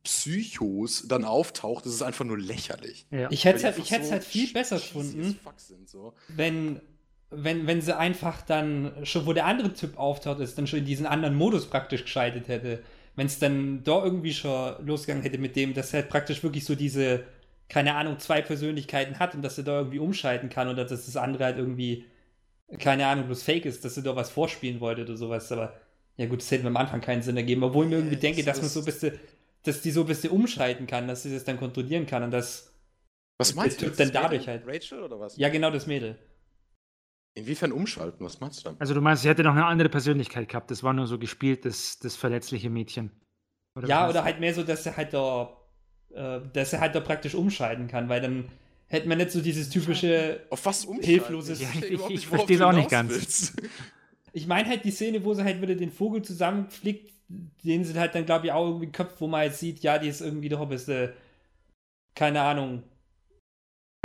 Psychos dann auftaucht, ist es einfach nur lächerlich. Ja. Ich hätte die halt, einfach ich hätte es so halt viel besser gefunden, so. wenn, wenn, wenn sie einfach dann, schon wo der andere Typ auftaucht ist, dann schon in diesen anderen Modus praktisch geschaltet hätte. Wenn es dann da irgendwie schon losgegangen hätte mit dem, dass er halt praktisch wirklich so diese, keine Ahnung, zwei Persönlichkeiten hat und dass er da irgendwie umschalten kann oder dass das andere halt irgendwie, keine Ahnung, bloß fake ist, dass er da was vorspielen wollte oder sowas. Aber ja gut, das hätte mir am Anfang keinen Sinn ergeben, obwohl ich mir irgendwie Ja, denke, das dass man so ein bisschen, dass die so ein bisschen umschalten kann, dass sie das dann kontrollieren kann und das Was meinst Der du? Typ dann Das dadurch Mädel? halt. Rachel oder was? Ja, genau das Mädel. Inwiefern umschalten? Was meinst du damit? Also du meinst, sie hätte noch eine andere Persönlichkeit gehabt. Das war nur so gespielt, das, das verletzliche Mädchen. ja, was oder halt mehr so, dass er halt da, äh, dass er halt da praktisch umschalten kann, weil dann hätte man nicht so dieses typische. Auf was umschalten? Hilfloses- Ich, Ja, verstehe ich- ich nicht, worauf versteh's du auch nicht ganz. willst. Ich meine halt die Szene, wo sie halt wieder den Vogel zusammenflickt, den sie halt dann, glaube ich, auch irgendwie köpft, wo man halt sieht, ja, die ist irgendwie doch ein bisschen, keine Ahnung.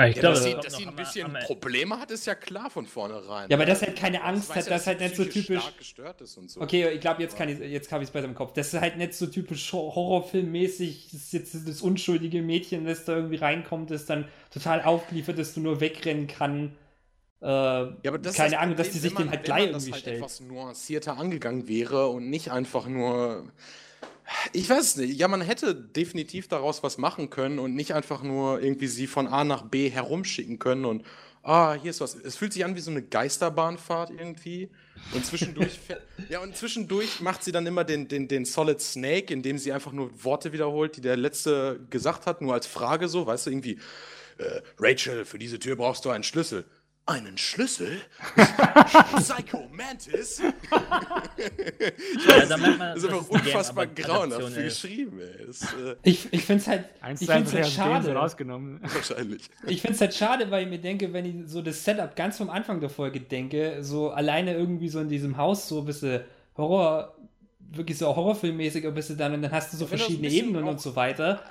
Ich Ja, glaube, dass sie, dass sie ein bisschen am- Probleme hat, ist ja klar von vornherein. Ja, aber dass er halt keine Angst hat, ja, dass halt nicht so typisch- stark gestört ist und so. Okay, ich glaube, jetzt, kann ich, jetzt habe ich es besser im Kopf. Das ist halt nicht so typisch Hor- Horrorfilmmäßig, das ist jetzt das unschuldige Mädchen, das da irgendwie reinkommt, das dann total aufgeliefert, dass du nur wegrennen kann. Äh, Ja, aber das ist keine das Ahnung, dass die sich wenn man- dem halt wenn gleich das irgendwie halt stellt. etwas nuancierter angegangen wäre und nicht einfach nur. Ich weiß nicht. Ja, man hätte definitiv daraus was machen können und nicht einfach nur irgendwie sie von A nach B herumschicken können und ah, hier ist was. Es fühlt sich an wie so eine Geisterbahnfahrt irgendwie. Und zwischendurch, fährt- ja, und zwischendurch macht sie dann immer den, den, den Solid Snake, indem sie einfach nur Worte wiederholt, die der Letzte gesagt hat, nur als Frage so, weißt du, irgendwie, äh, Rachel, für diese Tür brauchst du einen Schlüssel. Einen Schlüssel? Psycho Mantis? Ja, da merkt man, Das ist einfach unfassbar grauenhaft ist. geschrieben, ey. Das, äh, ich ich finde es halt, ich find's halt so schade. rausgenommen. wahrscheinlich. Ich finde es halt schade, weil ich mir denke, wenn ich so das Setup ganz vom Anfang der Folge denke, so alleine irgendwie so in diesem Haus so ein bisschen Horror, wirklich so horrorfilmmäßig ein bisschen dann und dann hast du so verschiedene Ebenen und so weiter.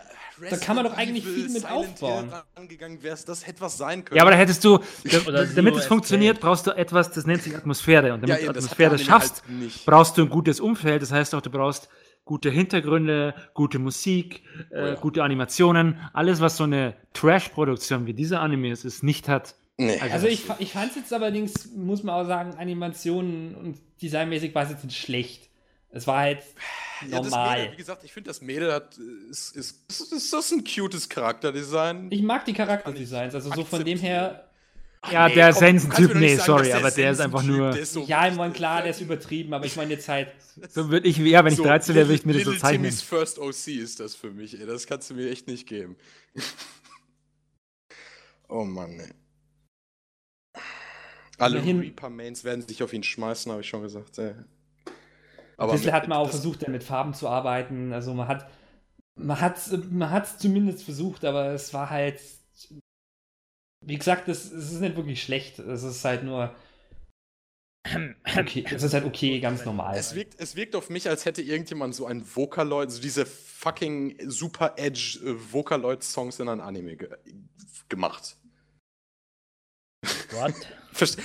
Da kann man doch eigentlich viel mit aufbauen. Angegangen wärst, das hätte was sein können. Ja, aber da hättest du, Oder damit es funktioniert, brauchst du etwas, das nennt sich Atmosphäre. Und damit Ja, du Atmosphäre schaffst, halt nicht. brauchst du ein gutes Umfeld. Das heißt auch, du brauchst gute Hintergründe, gute Musik, äh, Oh ja. gute Animationen. Alles, was so eine Trash-Produktion wie dieser Anime ist, es nicht hat. Nee. Also ich, fa- ich fand es jetzt allerdings, muss man auch sagen, Animationen und designmäßig war es jetzt nicht schlecht. Es war halt Ja, normal. Mädel, wie gesagt, ich finde, das Mädel hat, ist, ist, ist, ist das ein cutes Charakterdesign. ich mag die Charakterdesigns, also so von dem her, Ja, Nee, der Sensen-Typ, nee, sagen, sorry, der aber der ist einfach nur. ist so ja, ich meine, klar, der ist übertrieben, aber ich meine jetzt halt, So würde ich, ja, wenn ich so 13 wäre, würde ich mir das so zeichnen. Timmy's First OC ist das für mich, ey. Das kannst du mir echt nicht geben. oh Mann, ey. Alle Reaper-Mains werden sich auf ihn schmeißen, habe ich schon gesagt, ey. Ein bisschen hat man auch versucht, mit Farben zu arbeiten, also man hat, man hat man hat's zumindest versucht, aber es war halt, wie gesagt, es, es ist nicht wirklich schlecht, es ist halt nur, okay, es ist halt okay, ganz normal. Es wirkt, es wirkt auf mich, als hätte irgendjemand so ein Vocaloid, so diese fucking super edge äh, Vocaloid-Songs in ein Anime ge gemacht. What?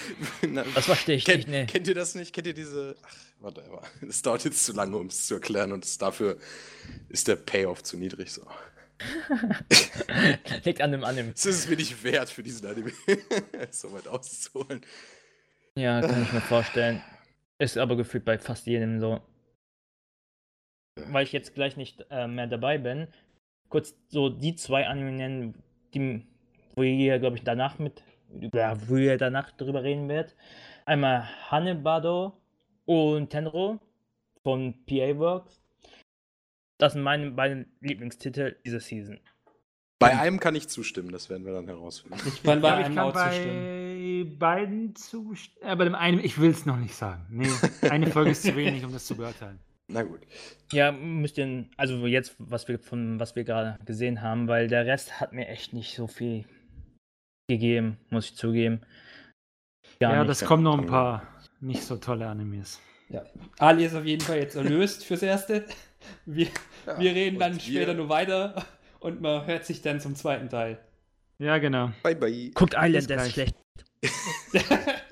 Das verstehe ich kennt, nicht, nee. kennt ihr das nicht? Kennt ihr diese. Ach, whatever. Das dauert jetzt zu lange, um es zu erklären und dafür ist der Payoff zu niedrig. So. Liegt an dem Anime. Es ist mir nicht wert, für diesen Anime so weit auszuholen. Ja, kann ich mir vorstellen. Ist aber gefühlt bei fast jedem so. Weil ich jetzt gleich nicht äh, mehr dabei bin, kurz so die zwei Anime nennen, die, wo ihr, glaube ich, danach mit, ja, wo ihr danach drüber reden wird. Einmal Hanebado und Tenro von PA Works. Das sind meine beiden Lieblingstitel dieser Season. Bei einem kann ich zustimmen, das werden wir dann herausfinden. Ich kann bei Ja, ich einem kann auch zustimmen. bei beiden zustimmen. Aber dem einen, ich will es noch nicht sagen. Nee, eine Folge ist zu wenig, um das zu beurteilen. Na gut. Ja, müsst ihr, also jetzt, was wir von was wir gerade gesehen haben, weil der Rest hat mir echt nicht so viel gegeben, muss ich zugeben. Gar ja, das kommen noch ein paar nicht so tolle Animes. Ja. Ali ist auf jeden Fall jetzt erlöst fürs Erste. Wir, Ja, wir reden dann wir- später nur weiter und man hört sich dann zum zweiten Teil. Ja, genau. Bye bye. Guckt Island, Bis der ist gleich. schlecht.